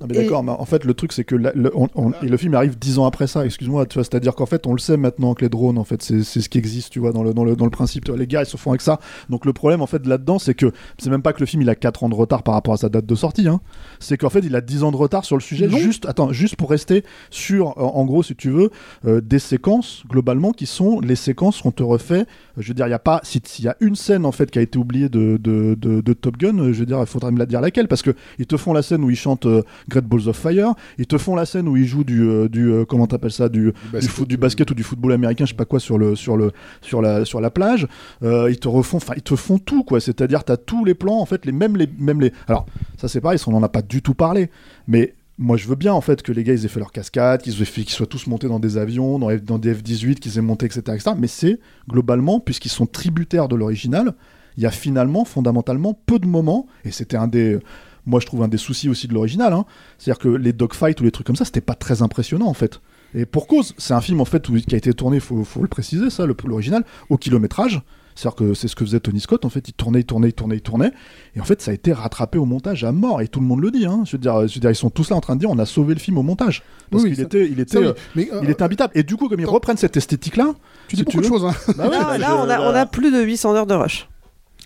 S3: Non, mais d'accord, mais en fait, le truc, c'est que la- le, on- on- et le film arrive dix ans après ça, excuse-moi, tu vois, c'est-à-dire qu'en fait, on le sait maintenant que les drones, en fait, c'est ce qui existe, tu vois, dans le, dans le, dans le principe, tu vois, les gars, ils se font avec ça. Donc le problème, en fait, là-dedans, c'est que c'est même pas que le film, il a 4 ans de retard par rapport à sa date de sortie, hein. C'est qu'en fait, il a 10 ans de retard sur le sujet, juste, attends, juste pour rester sur, en, gros, si tu veux, euh, des séquences, globalement, qui sont les séquences qu'on te refait. Je veux dire, il y a pas, si- s'il y a une scène, en fait, qui a été oubliée de, de, de, de Top Gun, je veux dire, il faudrait me la dire laquelle, parce que ils te font la scène où ils chantent euh, Great Balls of Fire, ils te font la scène où ils jouent du, euh, du euh, comment t'appelles ça, du, du,
S2: basket,
S3: foot, du basket ou du football américain, je sais pas quoi, sur le, sur le, sur la, sur la plage. Euh, ils te refont, enfin, ils te font tout, quoi. C'est-à-dire, t'as tous les plans, en fait, les mêmes, les, même les. Alors, ça c'est pareil, ça, on en a pas du tout parlé, mais. Moi, je veux bien en fait que les gars ils aient fait leur cascade, qu'ils soient tous montés dans des avions, dans, dans des F-18, qu'ils aient monté, etc., etc. Mais c'est globalement, puisqu'ils sont tributaires de l'original, il y a finalement, fondamentalement, peu de moments, et c'était un des, moi je trouve un des soucis aussi de l'original, hein. c'est-à-dire que les dogfights ou les trucs comme ça, c'était pas très impressionnant en fait. Et pour cause, c'est un film en fait où- qui a été tourné, faut, faut le préciser ça, le- l'original, au kilométrage. C'est-à-dire que c'est ce que faisait Tony Scott, en fait, il tournait, il tournait, il tournait, il tournait, et en fait ça a été rattrapé au montage à mort, et tout le monde le dit, hein. je, veux dire, je veux dire, ils sont tous là en train de dire on a sauvé le film au montage, parce
S1: Oui,
S3: qu'il
S1: ça-
S3: était, il était, euh,
S1: Mais, euh,
S3: il était imbitable. Et du coup, comme ils reprennent cette esthétique-là,
S1: Tu dis beaucoup de
S3: veux-
S1: choses, hein.
S3: Bah ouais,
S8: là, là,
S3: je-
S8: on, a, on a plus de 800 heures de rush.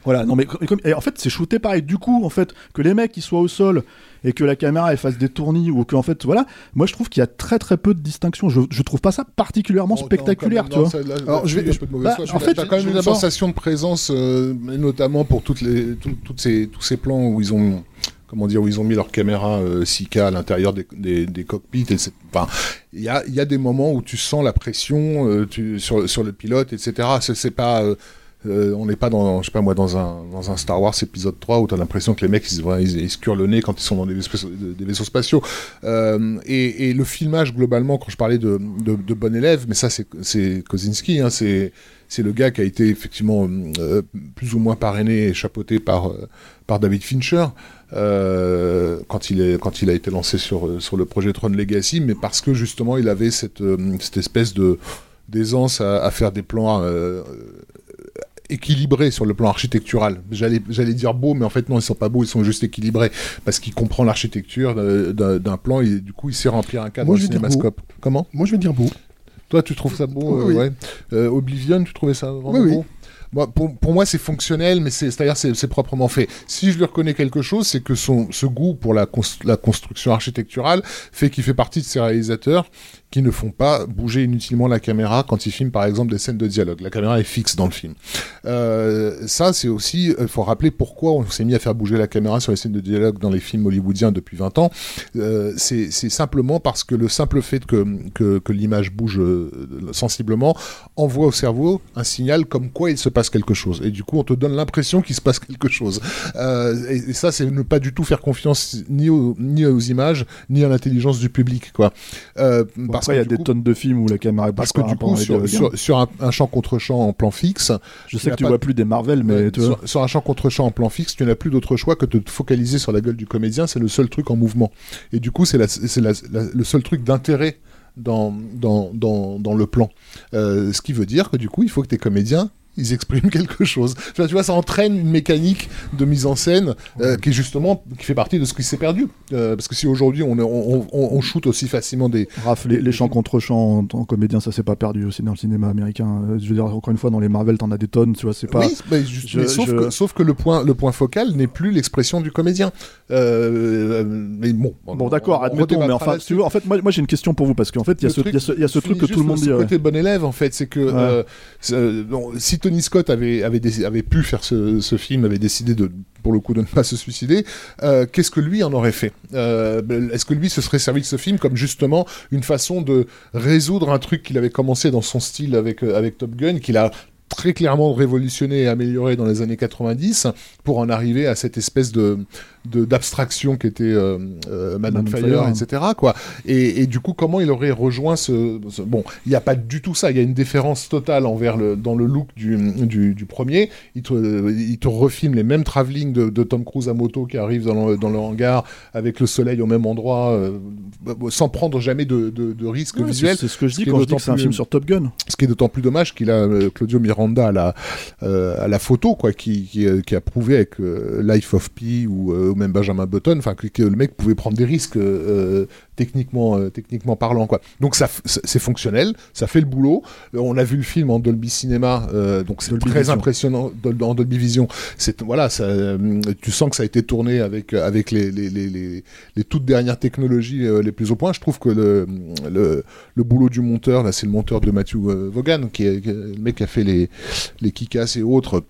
S3: Voilà, non mais comme- en fait c'est shooté pareil. Du coup, en fait, que les mecs ils soient au sol et que la caméra elle fasse des tournis ou que en fait voilà, moi je trouve qu'il y a très très peu de distinction. Je, je trouve pas ça particulièrement spectaculaire, tu vois.
S2: Alors, je vais,
S3: Bah.
S2: Je
S3: en
S2: veux
S3: fait,
S2: t'as quand même
S3: je-
S2: une sensation de présence, euh, notamment pour toutes les, tout- toutes ces, tous ces plans où ils ont, comment dire, où ils ont mis leur caméra euh, 4K à l'intérieur des, des, des cockpits. Enfin, il y a, il y a des moments où tu sens la pression euh, tu, sur, sur le pilote, etc. C'est, c'est pas, euh, euh, on n'est pas dans, je sais pas moi, dans un, dans un Star Wars épisode 3 où tu as l'impression que les mecs ils, ils, ils se curent le nez quand ils sont dans des vaisseaux, spatiaux. Euh, et, le filmage globalement, quand je parlais de, de, de bon élève, mais ça c'est, c'est Kozinski, hein, c'est, le gars qui a été effectivement euh, plus ou moins parrainé et chapeauté par, par David Fincher. quand il est quand il a été lancé sur sur le projet Tron Legacy, mais parce que justement il avait cette cette espèce de d'aisance à, faire des plans équilibrés sur le plan architectural. J'allais dire beau, mais en fait non, ils sont pas beaux, ils sont juste équilibrés parce qu'il comprend l'architecture euh, d'un plan et du coup il sait remplir un cadre
S1: Moi, je vais dire beau.
S2: cinémascope. Comment?
S1: Moi, je vais dire beau.
S2: Toi, tu trouves ça beau euh,
S1: Oui.
S2: ouais. Euh, Oblivion, tu trouvais ça vraiment
S1: Oui, oui.
S2: beau? Moi, pour, pour moi, c'est fonctionnel, mais c'est, c'est-à-dire c'est, c'est proprement fait. Si je lui reconnais quelque chose, c'est que son, ce goût pour la, cons- la construction architecturale fait qu'il fait partie de ces réalisateurs qui ne font pas bouger inutilement la caméra quand ils filment, par exemple, des scènes de dialogue. La caméra est fixe dans le film. Euh, ça, c'est aussi, il faut rappeler pourquoi on s'est mis à faire bouger la caméra sur les scènes de dialogue dans les films hollywoodiens depuis 20 ans. Euh, c'est, simplement parce que le simple fait que, que, que l'image bouge euh, sensiblement envoie au cerveau un signal comme quoi il se passe quelque chose. Et du coup, on te donne l'impression qu'il se passe quelque chose. Euh, et, et ça, c'est ne pas du tout faire confiance ni aux, ni aux images, ni à l'intelligence du public, quoi. Euh, parce
S3: après, il y a des
S2: coup-
S3: tonnes de films où la caméra
S2: parce que du coup, sur, sur, sur un, un champ contre champ en plan fixe,
S3: Je sais que tu vois plus des Marvel, mais
S2: Ouais,
S3: tu vois.
S2: sur, sur un champ contre champ en plan fixe, tu n'as plus d'autre choix que de te focaliser sur la gueule du comédien. C'est le seul truc en mouvement. Et du coup, c'est le seul truc d'intérêt dans, dans, dans, dans le plan. Euh, ce qui veut dire que du coup, il faut que tes comédiens ils expriment (laughs) quelque chose. Tu vois, tu vois, ça entraîne une mécanique de mise en scène euh, qui est justement qui fait partie de ce qui s'est perdu. Euh, parce que si aujourd'hui on, on, on, on shoot aussi facilement des
S3: Raph, les, les chants contre chants en que comédien, ça s'est pas perdu aussi dans le cinéma américain. Euh, Je veux dire, encore une fois, dans les Marvel, t'en as des tonnes, tu vois, c'est pas.
S2: Oui, mais, juste-
S3: Je-
S2: mais sauf,
S3: je-
S2: Que, sauf que le point, le point focal n'est plus l'expression du comédien. Euh, mais bon.
S3: Bon, d'accord,
S2: on
S3: admettons, mais enfin, tu veux, en fait, moi, moi j'ai une question pour vous, parce qu'en fait, il y a
S2: Le
S3: ce,
S2: truc-
S3: y y a ce que tout le monde dit.
S2: Ce
S3: ouais.
S2: côté bon élève, en fait, c'est que
S3: Ouais.
S2: c'est, si Tony Scott avait, avait, pu faire ce, film, avait décidé de, pour le coup, de ne pas se suicider, euh, qu'est-ce que lui en aurait fait? Euh, Est-ce que lui se serait servi de ce film comme justement une façon de résoudre un truc qu'il avait commencé dans son style avec, euh, avec Top Gun, qu'il a très clairement révolutionné et amélioré dans les années 90 pour en arriver à cette espèce de- d'abstraction qui était euh, euh, Man,
S3: Man
S2: on Fire,
S3: Fire.
S2: etc. Quoi. Et, et du coup, comment il aurait rejoint ce, ce- bon, il n'y a pas du tout ça. Il y a une différence totale envers le dans le look du, du, du premier. Il te, il te refilme les mêmes travelling de, de Tom Cruise à moto qui arrive dans le, dans le hangar avec le soleil au même endroit, euh, sans prendre jamais de, de, de risque
S3: Ouais,
S2: visuel.
S3: c'est- ce que je dis quand je dis que c'est un film sur Top Gun.
S2: ce qui est d'autant plus dommage qu'il a euh, Claudio Miranda à la, euh, à la photo, quoi, qui, qui, euh, qui a prouvé avec euh, Life of Pi ou, euh, ou même Benjamin Button, enfin que, que le mec pouvait prendre des risques euh, techniquement, euh, techniquement parlant, quoi. Donc ça, c'est fonctionnel, ça fait le boulot. Euh, on a vu le film en Dolby Cinéma, euh, donc c'est très
S3: Vision.
S2: impressionnant en Dolby Vision. C'est voilà, ça, euh, tu sens que ça a été tourné avec avec les, les, les, les, les toutes dernières technologies euh, les plus au point. Je trouve que le, le, le boulot du monteur, là, c'est le monteur de Matthew euh, Vaughan, qui est, qui est le mec qui a fait les, les Kick-Ass et autres.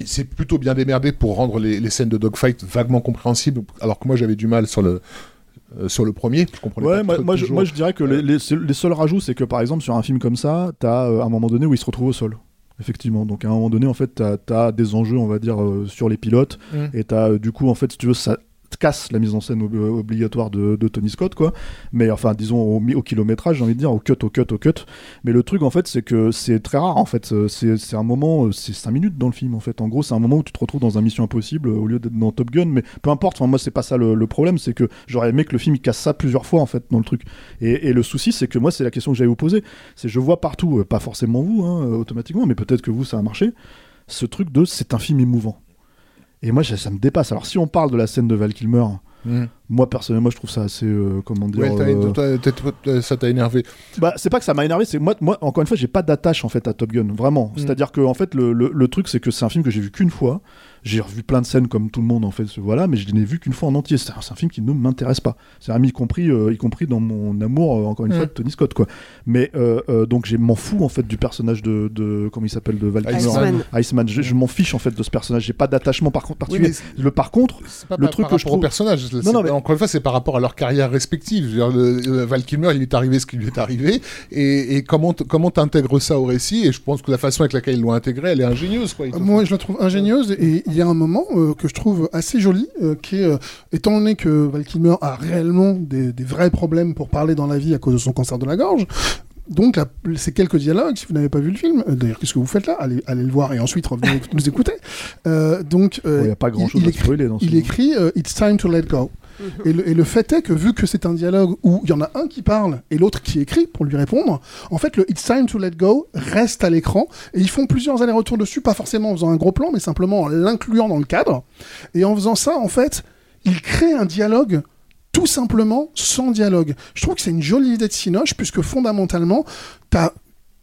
S2: Il s'est plutôt bien démerdé pour rendre les, les scènes de dogfight vaguement compréhensibles, alors que moi j'avais du mal sur le, euh, sur le premier. Je comprenais
S3: Ouais,
S2: pas
S3: moi, je,
S2: toujours.
S3: moi, je dirais que les, les seuls- les seuls rajouts, c'est que par exemple, sur un film comme ça, t'as euh, un moment donné où il se retrouve au sol. Effectivement. Donc à un moment donné, en fait, t'as as des enjeux, on va dire, euh, sur les pilotes.
S2: Mm.
S3: Et t'as, euh, du coup, en fait, si tu veux, ça casse la mise en scène ob- obligatoire de, Tony Scott, quoi. Mais enfin, disons, au, au kilométrage, j'ai envie de dire, au cut, au cut, au cut. Mais le truc, en fait, c'est que c'est très rare, en fait. Euh, C'est un moment, euh, c'est 5 minutes dans le film, en fait. En gros, c'est un moment où tu te retrouves dans un Mission Impossible euh, au lieu d'être dans Top Gun. Mais peu importe, moi, c'est pas ça le, problème. C'est que j'aurais aimé que le film, il casse ça plusieurs fois, en fait, dans le truc. Et, le souci, c'est que moi, c'est la question que j'allais vous poser. C'est je vois partout, euh, pas forcément vous, hein, euh, automatiquement, mais peut-être que vous, ça a marché. Ce truc de c'est un film émouvant. Et moi, ça, me dépasse. Alors, si on parle de la scène de Val Kilmer,
S2: Mm.
S3: Moi, personnellement, je trouve ça assez, euh, comment dire.
S2: Ouais, t'as-
S3: euh,
S2: toi, t'as- toi, ça t'a énervé.
S3: bah, c'est pas que ça m'a énervé, c'est moi, moi, encore une fois, j'ai pas d'attache en fait à Top Gun, vraiment.
S2: Mm.
S3: C'est-à-dire que en fait, le, le- le truc, c'est que c'est un film que j'ai vu qu'une fois. J'ai revu plein de scènes comme tout le monde en fait, voilà, mais je n'ai vu qu'une fois en entier. C'est un, c'est un film qui ne m'intéresse pas. C'est un y compris, euh, y compris dans mon amour, euh, encore une
S2: Mm.
S3: fois, de Tony Scott, quoi. Mais euh, euh, donc, je m'en fous en fait du personnage de, de comment il s'appelle, de Val.
S8: Iceman.
S3: Iceman. Je, je m'en fiche en fait de ce personnage. J'ai pas d'attachement par contre
S2: Oui,
S3: particulier.
S2: mais
S3: le par contre,
S2: C'est pas
S3: le
S2: par-
S3: truc
S2: par
S3: que je trouve
S2: au personnage.
S3: Non,
S2: C'est-
S3: non, mais-
S2: Encore une fois, c'est par rapport à leur carrière respective. Dire, le- Val Kilmer, il lui est arrivé ce qui lui est arrivé. Et, et comment comment t'intègres ça au récit Et je pense que la façon avec laquelle ils l'ont intégré, elle est ingénieuse. Quoi.
S1: Euh, Moi, je la trouve ingénieuse et il y a un moment euh, que je trouve assez joli, euh, qui est, euh, étant donné que Val Kilmer a réellement des, des vrais problèmes pour parler dans la vie à cause de son cancer de la gorge, donc là, ces quelques dialogues, si vous n'avez pas vu le film, euh, d'ailleurs, qu'est-ce que vous faites là? Allez, allez le voir et ensuite revenez (laughs) nous écouter. Euh, donc, euh,
S3: il n'y a pas grand chose
S1: il
S3: à
S1: écrit-
S3: dans ce
S1: il
S3: film.
S1: écrit euh, It's time to let go. Et le, fait est que vu que c'est un dialogue où il y en a un qui parle et l'autre qui écrit pour lui répondre, en fait le It's time to let go reste à l'écran et ils font plusieurs allers-retours dessus, pas forcément en faisant un gros plan, mais simplement en l'incluant dans le cadre. Et en faisant ça, en fait, il crée un dialogue tout simplement sans dialogue. Je trouve que c'est une jolie idée de Sinoche puisque fondamentalement, t'as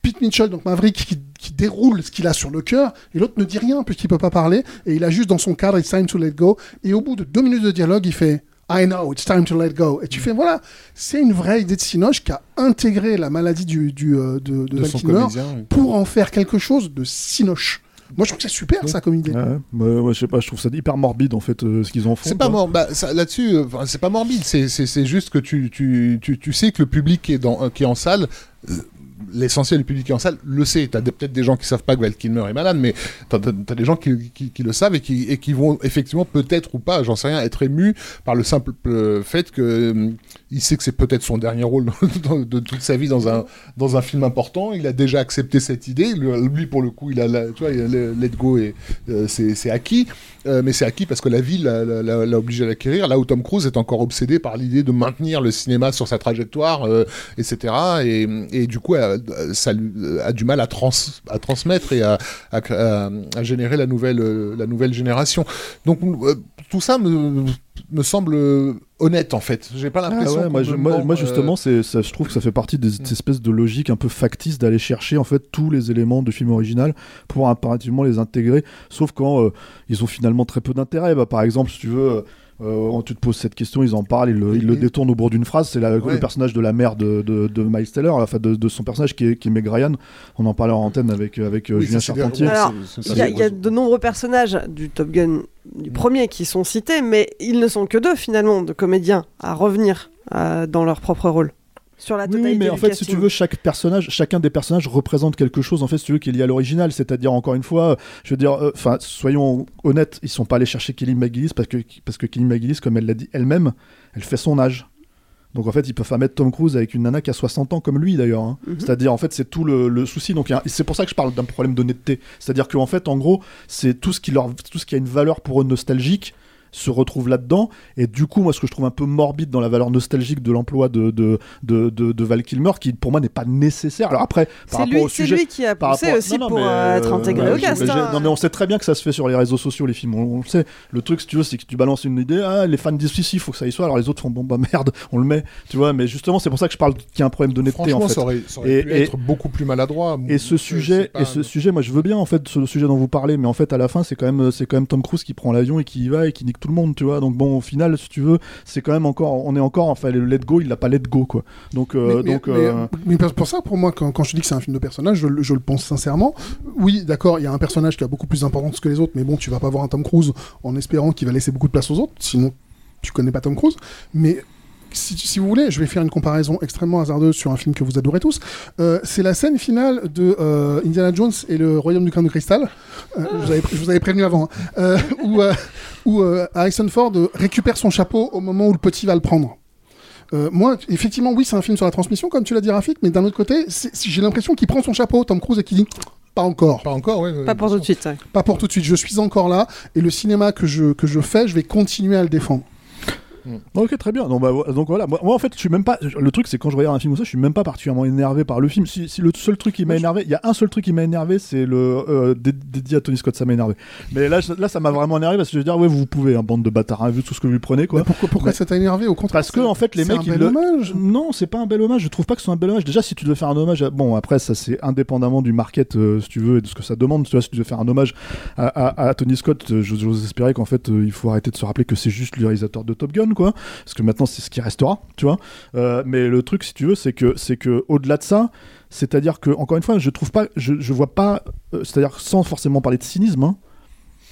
S1: Pete Mitchell, donc Maverick, qui, qui déroule ce qu'il a sur le cœur, et l'autre ne dit rien puisqu'il peut pas parler, et il a juste dans son cadre It's time to let go, et au bout de deux minutes de dialogue, il fait I know, it's time to let go. Et tu fais, voilà, c'est une vraie idée de Sinoche qui a intégré la maladie du, du, euh, de, de,
S2: De son comédien, oui.
S1: pour en faire quelque chose de Sinoche. Moi, je trouve que c'est super, ça, comme idée.
S3: Ouais, ouais. Moi, moi, je sais pas, je trouve ça hyper morbide en fait euh, ce qu'ils en font.
S2: C'est pas mort. Bah, là-dessus, euh, c'est pas morbide. C'est, c'est, c'est juste que tu, tu, tu, tu sais que le public qui est, dans, euh, qui est en salle, euh, l'essentiel du public qui en salle le sait. T'as peut-être des gens qui savent pas que Val Kilmer est malade, mais t'as, t'as des gens qui, qui, le savent et qui, et qui vont effectivement peut-être ou pas, j'en sais rien, être émus par le simple euh, fait que euh, il sait que c'est peut-être son dernier rôle (laughs) de toute sa vie dans un dans un film important. Il a déjà accepté cette idée. Lui, pour le coup, il a, tu vois, Let Go et euh, c'est, acquis. Euh, mais c'est acquis parce que la vie l'a, obligé à l'acquérir. Là où Tom Cruise est encore obsédé par l'idée de maintenir le cinéma sur sa trajectoire, etc. Et, et du coup, ça lui- a du mal à, trans, à transmettre et à, à, à- à générer la nouvelle, euh, la nouvelle génération. Donc euh, tout ça me, me semble euh, honnête en fait. J'ai pas
S3: Ah
S2: l'impression.
S3: ouais,
S2: qu'on
S3: moi,
S2: me
S3: je- moi-
S2: ment,
S3: moi,
S2: euh,
S3: justement, ça, je trouve que ça fait partie des cette espèce de logique un peu factice d'aller chercher en fait tous les éléments du film original pour impérativement les intégrer, sauf quand euh, ils ont finalement très peu d'intérêt. Bah, par exemple, si tu veux. Euh, tu te poses cette question, ils en parlent, ils le, ils le détournent au bout d'une phrase. C'est la-
S2: Ouais.
S3: le personnage de la mère de, de, de Miles Teller, enfin de, de son personnage qui est, qui est Meg Ryan. On en parlait en antenne avec, avec euh,
S2: Oui,
S3: Julien Charpentier.
S8: il y, a- y de nombreux personnages du Top Gun du premier qui sont cités, mais ils ne sont que deux finalement de comédiens à revenir euh, dans leur propre rôle. Sur la
S3: Oui,
S8: totalité
S3: oui, mais en fait, si tu veux, chaque personnage, chacun des personnages représente quelque chose, en fait, si tu veux, qui est lié à l'original. C'est-à-dire, encore une fois, je veux dire, euh, enfin, soyons honnêtes, ils sont pas allés chercher Kelly McGillis parce que, parce que Kelly McGillis, comme elle l'a dit elle-même, elle fait son âge. Donc en fait, ils peuvent pas mettre Tom Cruise avec une nana qui a 60 ans comme lui d'ailleurs. hein.
S8: Mhm.
S3: C'est-à-dire en fait, c'est tout le, le souci. Donc c'est pour ça que je parle d'un problème d'honnêteté. C'est-à-dire qu'en fait, en gros, c'est tout ce qui leur, tout ce qui a une valeur pour eux nostalgique se retrouve là-dedans et du coup moi ce que je trouve un peu morbide dans la valeur nostalgique de l'emploi de, de, de, de, de Val Kilmer qui pour moi n'est pas nécessaire alors après par
S8: C'est
S3: rapport
S8: lui,
S3: au
S8: c'est
S3: sujet
S8: lui qui a
S3: par
S8: poussé
S3: rapport-
S8: aussi
S3: non, non,
S8: pour
S3: mais,
S8: euh, être
S3: euh,
S8: intégré au cast. hein.
S3: Non mais on sait très bien que ça se fait sur les réseaux sociaux les films, on, on le sait. Le truc si tu veux c'est que tu balances une idée, ah, les fans disent si si, faut que ça y soit, alors les autres font bon bah merde, on le met, tu vois. Mais justement c'est pour ça que je parle qu'il y a un problème d'honnêteté
S2: Franchement,
S3: en fait.
S2: ça aurait, ça aurait
S3: Et-
S2: pu
S3: et-
S2: être beaucoup plus maladroit.
S3: et ce
S2: C'est-
S3: sujet,
S2: c'est pas-
S3: et ce sujet, moi je veux bien en fait ce sujet dont vous parlez, mais en fait à la fin c'est quand même c'est quand même Tom Cruise qui prend l'avion et qui y va et qui nique tout le monde, tu vois. Donc bon au final si tu veux c'est quand même encore on est encore enfin le Let Go il l'a pas Let Go quoi. Donc euh,
S1: mais,
S3: donc
S1: mais-
S3: euh,
S1: mais pour ça, pour moi, quand, quand je dis que c'est un film de personnage, je, le- je le pense sincèrement. Oui, d'accord, il y a un personnage qui a beaucoup plus d'importance que les autres, mais bon, tu vas pas voir un Tom Cruise en espérant qu'il va laisser beaucoup de place aux autres, sinon tu connais pas Tom Cruise. Mais si, si vous voulez, je vais faire une comparaison extrêmement hasardeuse sur un film que vous adorez tous. Euh, c'est la scène finale de euh, Indiana Jones et le Royaume du Crâne de Cristal. Euh, je, vous avais, je vous avais prévenu avant. hein. Euh, où euh, où euh, Harrison Ford récupère son chapeau au moment où le petit va le prendre. Euh, moi, effectivement, oui, c'est un film sur la transmission, comme tu l'as dit, Rafik, mais d'un autre côté, j'ai l'impression qu'il prend son chapeau, Tom Cruise, et qu'il dit pas encore.
S2: Pas encore, ouais.
S8: Pas pour tout de suite. ouais.
S1: Pas pour tout de suite. Je suis encore là, et le cinéma que je, que je fais, je vais continuer à le défendre.
S3: Ok, très bien. Donc, bah, donc voilà, moi, moi, en fait, je suis même pas. Le truc, c'est quand je regarde un film comme ça, je suis même pas particulièrement énervé par le film. Si, si le seul truc qui m'a énervé, il y a un seul truc qui m'a énervé, c'est le euh, dé- dédié à Tony Scott, ça m'a énervé. Mais là, je- là, ça m'a vraiment énervé parce que je veux dire, ouais, vous pouvez, hein, bande de bâtards, hein, vu tout ce que vous lui prenez, quoi.
S1: Mais pourquoi pourquoi
S3: Mais-
S1: ça t'a énervé Au contraire.
S3: Parce que en fait les mecs
S1: un
S3: ils
S1: bel
S3: le-
S1: hommage.
S3: Non, c'est pas un bel hommage. Je trouve pas que ce soit un bel hommage. Déjà, si tu devais faire un hommage, à- bon après ça c'est indépendamment du market, euh, si tu veux, et de ce que ça demande. Tu vois, si tu devais faire un hommage à, à- à Tony Scott, euh, j'ose j'ose espérer qu'en fait euh, il faut arrêter de se rappeler que c'est juste le réalisateur de Top Gun, quoi. Parce que maintenant c'est ce qui restera, tu vois. Euh, mais le truc, si tu veux, c'est que c'est que au-delà de ça, c'est-à-dire que encore une fois, je trouve pas, je, je vois pas, euh, c'est-à-dire sans forcément parler de cynisme. hein,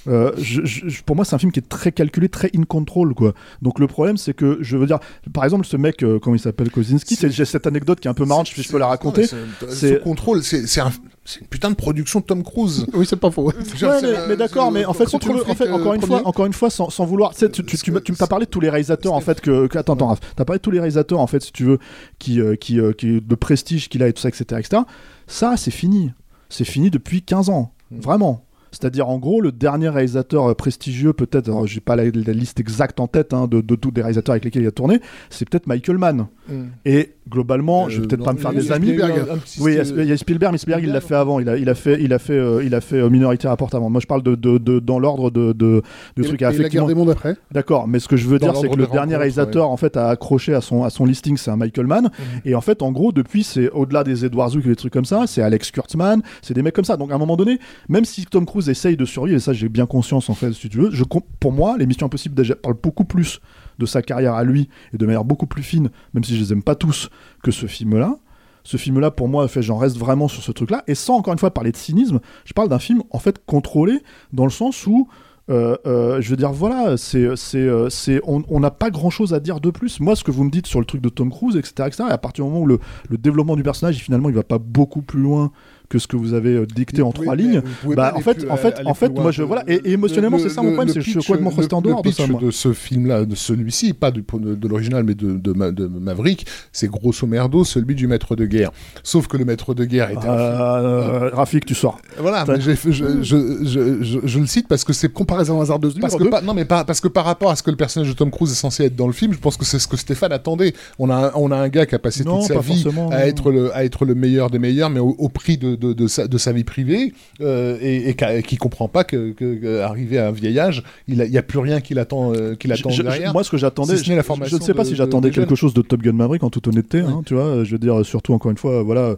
S3: euh, je- je- pour moi, c'est un film qui est très calculé, très in control, quoi. Donc le problème, c'est que je veux dire, par exemple, ce mec, euh, comment il s'appelle, Kozinski, j'ai cette anecdote qui est un peu marrante, je, je peux la raconter.
S2: C'est- contrôle, c'est un- c'est une putain de production de Tom Cruise.
S1: Oui, c'est pas faux. (laughs)
S3: Ouais, mais, mais d'accord, mais en fait, si tu veux, en fait, encore une fois, encore une fois, sans, sans vouloir, tu sais, tu, tu, tu m'as- tu m'as parlé de tous les réalisateurs en fait que, que- attends, attends, Raph, t'as parlé de tous les réalisateurs en fait, si tu veux, qui, euh, qui, euh, qui de prestige qu'il a et tout ça, etc., etc. Ça, c'est fini, c'est fini depuis 15 ans, vraiment. C'est-à-dire, en gros, le dernier réalisateur euh, prestigieux, peut-être, j'ai pas la, la liste exacte en tête hein, de, de tous les réalisateurs avec lesquels il a tourné, c'est peut-être Michael Mann.
S2: Mm.
S3: Et globalement, je vais
S2: Euh,
S3: peut-être pas me faire des amis.
S2: Spielberg,
S3: Oui, il y a- Spielberg, mais Spielberg, il l'a fait avant. Il a, il a fait, il a fait, euh, il a fait euh, Minority Report avant. Moi, je parle de, de, de- dans l'ordre de, de, de
S1: Et-
S3: trucs.
S1: et la
S3: effectivement-
S1: guerre des mondes après?
S3: D'accord, mais ce que je veux
S2: Dans
S3: dire, c'est que le dernier réalisateur, en fait, a accroché à son, à son listing, c'est un Michael Mann.
S2: Mhm.
S3: Et en fait, en gros, depuis, c'est au-delà des Edward Zook et des trucs comme ça, c'est Alex Kurtzman, c'est des mecs comme ça. Donc, à un moment donné, même si Tom Cruise essaye de survivre, et ça, j'ai bien conscience, en fait, si tu veux, pour moi, les Missions Impossibles parlent beaucoup plus de sa carrière à lui et de manière beaucoup plus fine, même si je les aime pas tous, que ce film-là. Ce film-là, pour moi, fait, j'en reste vraiment sur ce truc-là. Et sans encore une fois parler de cynisme, je parle d'un film en fait contrôlé dans le sens où euh, euh, je veux dire, voilà, c'est, c'est, euh, c'est, on on n'a pas grand chose à dire de plus. Moi, ce que vous me dites sur le truc de Tom Cruise, etc., etc., et à partir du moment où le, le développement du personnage, finalement, il va pas beaucoup plus loin que ce que vous avez euh, dicté en trois lignes. Bah en fait, en fait, en fait, moi je
S2: que-
S3: voilà, et, émotionnellement
S2: le-
S3: c'est ça mon problème, que je suis complètement resté en
S2: le
S3: dehors de ça.
S2: de ce film-là, de celui-ci, pas de, de l'original, mais de, de, Ma- de Maverick, c'est grosso merdo celui du maître de guerre. Sauf que le maître de guerre était un
S3: Euh, Rafik, tu sors.
S2: Voilà, je, je, je, je, je le cite parce que c'est
S1: Comparaison hasardeuse
S2: parce que
S1: numéro
S2: pas, non mais pas parce que par rapport à ce que le personnage de Tom Cruise est censé être dans le film, je pense que c'est ce que Stéphane attendait. On a un, on a un gars qui a passé toute sa vie à être le à être le meilleur des meilleurs, mais au, au prix de, de, de, sa, de sa vie privée euh, et, et, qui comprend pas que, que, que arrivé à un vieil âge, il a, il y a plus rien qui l'attend euh, qui l'attend derrière.
S3: moi, ce que j'attendais,
S2: si
S3: je- ne sais pas
S2: de-
S3: si j'attendais quelque chose de Top Gun Maverick en toute honnêteté, hein, tu vois. Je veux dire, surtout encore une fois, voilà,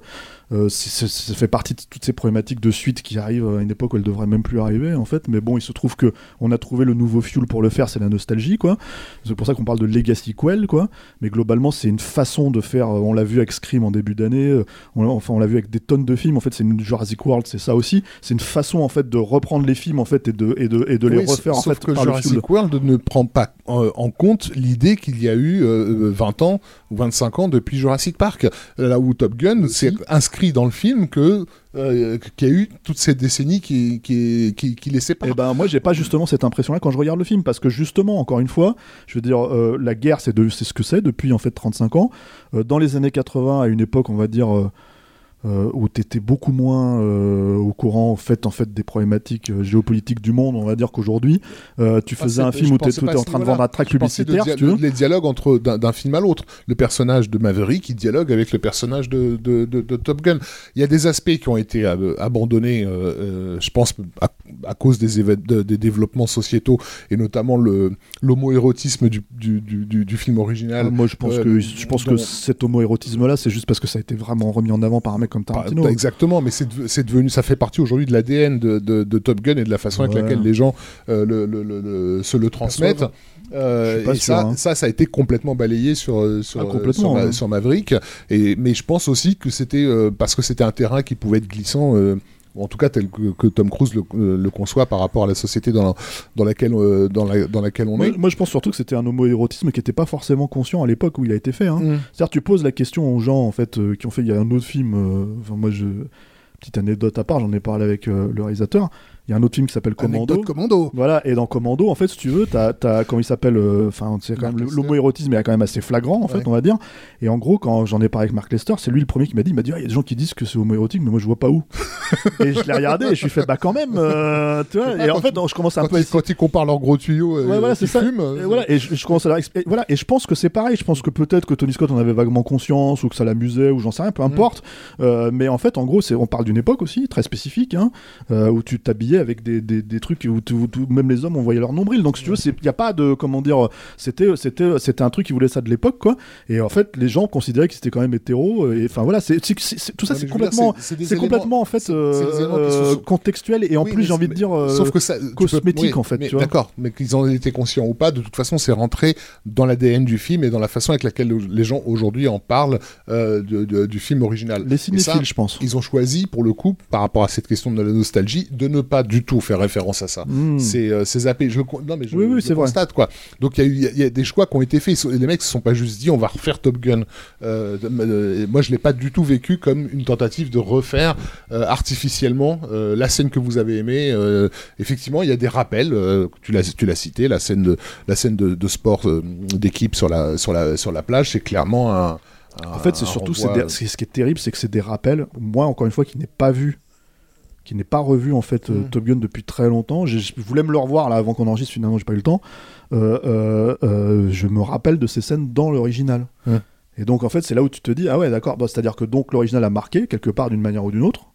S3: euh, c'est- c'est- ça fait partie de toutes ces problématiques de suite qui arrivent à une époque où elles devraient même plus arriver, en fait. Mais bon, il se trouve que on a trouvé le nouveau fuel pour le faire, c'est la nostalgie, quoi. C'est pour ça qu'on parle de legacy quel, quoi. Mais globalement, c'est une façon de faire. euh, On l'a vu avec Scream en début d'année. euh, on, l'a- enfin, on l'a vu avec des tonnes de films. En fait, c'est une Jurassic World, c'est ça aussi. C'est une façon, en fait, de reprendre les films, en fait, et de et de et de les refaire, en fait,
S2: que
S3: par le
S2: Jurassic
S3: fuel.
S2: World ne prend pas euh, en compte l'idée qu'il y a eu euh, 20 ans ou 25 ans depuis Jurassic Park, là où Top Gun c'est inscrit dans le film que euh, qu'il y a eu toutes ces décennies qui qui qui, les séparent.
S3: Eh ben moi j'ai pas justement cette impression là quand je regarde le film parce que justement encore une fois je veux dire euh, la guerre c'est de c'est ce que c'est depuis en fait 35 ans Euh, dans les années 80 à une époque on va dire euh, où tu étais beaucoup moins euh, au courant en fait, en fait des problématiques euh, géopolitiques du monde, on va dire qu'aujourd'hui, euh, tu
S2: Enfin,
S3: faisais un film où tu
S2: à
S3: en train de vendre un track
S2: Je
S3: publicitaire,
S2: dia-
S3: si tu veux.
S2: le- les dialogues entre d'un film à l'autre. Le personnage de Maverick, il dialogue avec le personnage de, de, de- de Top Gun. Il y a des aspects qui ont été abandonnés, je pense, à, à cause des, des développements sociétaux et notamment l'homoérotisme du, du, du, du- du film original.
S3: Ah, Moi, je pense que je pense que cet homoérotisme-là, c'est juste parce que ça a été vraiment remis en avant par un mec comme Tarantino.
S2: Bah, exactement, mais c'est de- c'est devenu, ça fait partie aujourd'hui de l'ADN de, de, de Top Gun et de la façon avec laquelle les gens euh, le, le- se le transmettent. Euh,
S3: pas
S2: et
S3: sûr,
S2: ça,
S3: hein.
S2: ça, ça a été complètement balayé sur euh, sur,
S3: Ah, complètement,
S2: sur, Ma-
S3: ouais.
S2: sur Maverick. Et mais je pense aussi que c'était euh, parce que c'était un terrain qui pouvait être glissant. En tout cas tel que, que Tom Cruise le, euh, le conçoit par rapport à la société dans, la- dans, laquelle, euh, dans, la- dans laquelle on
S3: Moi,
S2: est.
S3: moi, je pense surtout que c'était un homoérotisme qui n'était pas forcément conscient à l'époque où il a été fait. Hein.
S2: Mm.
S3: C'est-à-dire, tu poses la question aux gens en fait euh, qui ont fait. Il y a un autre film. Enfin, moi, je petite anecdote à part, j'en ai parlé avec le réalisateur. Y a un autre film qui s'appelle Commando. Voilà, et dans Commando, en fait, si tu veux, t'as, t'as comment il s'appelle, euh, enfin, c'est quand même l'homoérotisme est quand même assez flagrant, en fait,
S2: Ouais.
S3: on va dire. Et en gros, quand j'en ai parlé avec Mark Lester, c'est lui le premier qui m'a dit, il m'a dit, Ah, il y a des gens qui disent que c'est homoérotique, mais moi je vois pas où. (laughs) et je l'ai regardé et je suis fait, bah quand même, euh, tu vois. Et en fait, non, je commence un
S2: Quand,
S3: peu
S2: ils, quand ils comparent leurs gros tuyaux euh,
S3: Ouais, voilà, c'est
S2: qui
S3: ça.
S2: fument,
S3: Et
S2: euh,
S3: voilà, et je, je commence à leur voilà, et je pense que c'est pareil. Je pense que peut-être que Tony Scott en avait vaguement conscience ou que ça l'amusait ou j'en sais rien, peu importe. Euh, mais en fait, en gros, c'est on parle d'une époque aussi très spécifique, hein, euh, où tu t'habillais avec des, des, des trucs où, même les hommes on voyait leur nombril. Donc si tu veux, il y a pas de comment dire, c'était c'était c'était un truc qui voulait ça de l'époque quoi. Et en fait, les gens considéraient que c'était quand même hétéro. Et enfin voilà, c'est tout ça c'est complètement
S2: c'est-
S3: complètement en fait euh, contextuel et en
S2: Oui,
S3: plus j'ai envie de dire euh,
S2: sauf que ça, peux-
S3: cosmétique
S2: oui,
S3: en fait.
S2: D'accord, mais qu'ils en aient été conscients ou pas, de toute façon, c'est rentré dans l'ADN du film et dans la façon avec laquelle les gens aujourd'hui en parlent euh, de- de- du film original.
S3: Les cinéphiles, je pense.
S2: Ils ont choisi, pour le coup, par rapport à cette question de la nostalgie, de ne pas du tout faire référence à ça.
S3: Mm.
S2: C'est euh, zappé. Je, le non, mais je,
S3: Oui, oui,
S2: je
S3: c'est
S2: le
S3: vrai.
S2: constate, quoi. Donc il y, a y y des choix qui ont été faits. Sont- Les mecs se sont pas juste dit, on va refaire Top Gun. Euh, euh, moi, je l'ai pas du tout vécu comme une tentative de refaire artificiellement la scène que vous avez aimée. Effectivement, il y a des rappels. tu l'as cité, la scène de la scène de, de sport d'équipe sur la sur la sur la plage, c'est clairement un. un-
S3: En fait, c'est surtout,
S2: renvoi-
S3: des- ce qui est terrible, c'est que c'est des rappels. Moi, encore une fois, qui n'ai pas vu, qui n'ai pas revu en fait euh,
S2: Mm.
S3: Top Gun depuis très longtemps. Je voulais me le revoir là avant qu'on enregistre. Finalement, j'ai pas eu le temps. Euh, euh, euh, je me rappelle de ces scènes dans l'original. Et donc, en fait, c'est là où tu te dis, ah ouais, d'accord. C'est-à-dire que donc l'original a marqué quelque part d'une manière ou d'une autre.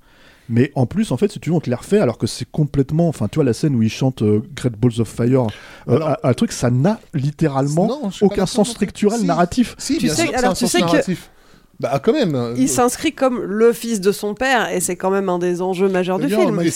S3: Mais en plus, en fait, si tu veux, on te les refait alors que c'est complètement. Enfin, tu vois, la scène où il chante euh, Great Balls of Fire, euh,
S2: Alors-
S3: un, un truc, ça n'a littéralement
S2: Non,
S3: aucun sens structurel
S2: Si.
S3: narratif.
S2: Si,
S8: Tu
S2: bien
S8: sais-
S2: sûr,
S8: alors,
S2: un
S8: tu
S2: sens
S8: sais que-
S2: narratif. Bah quand même. euh,
S8: Il s'inscrit comme le fils de son père et c'est quand même un des enjeux majeurs du film.
S1: mais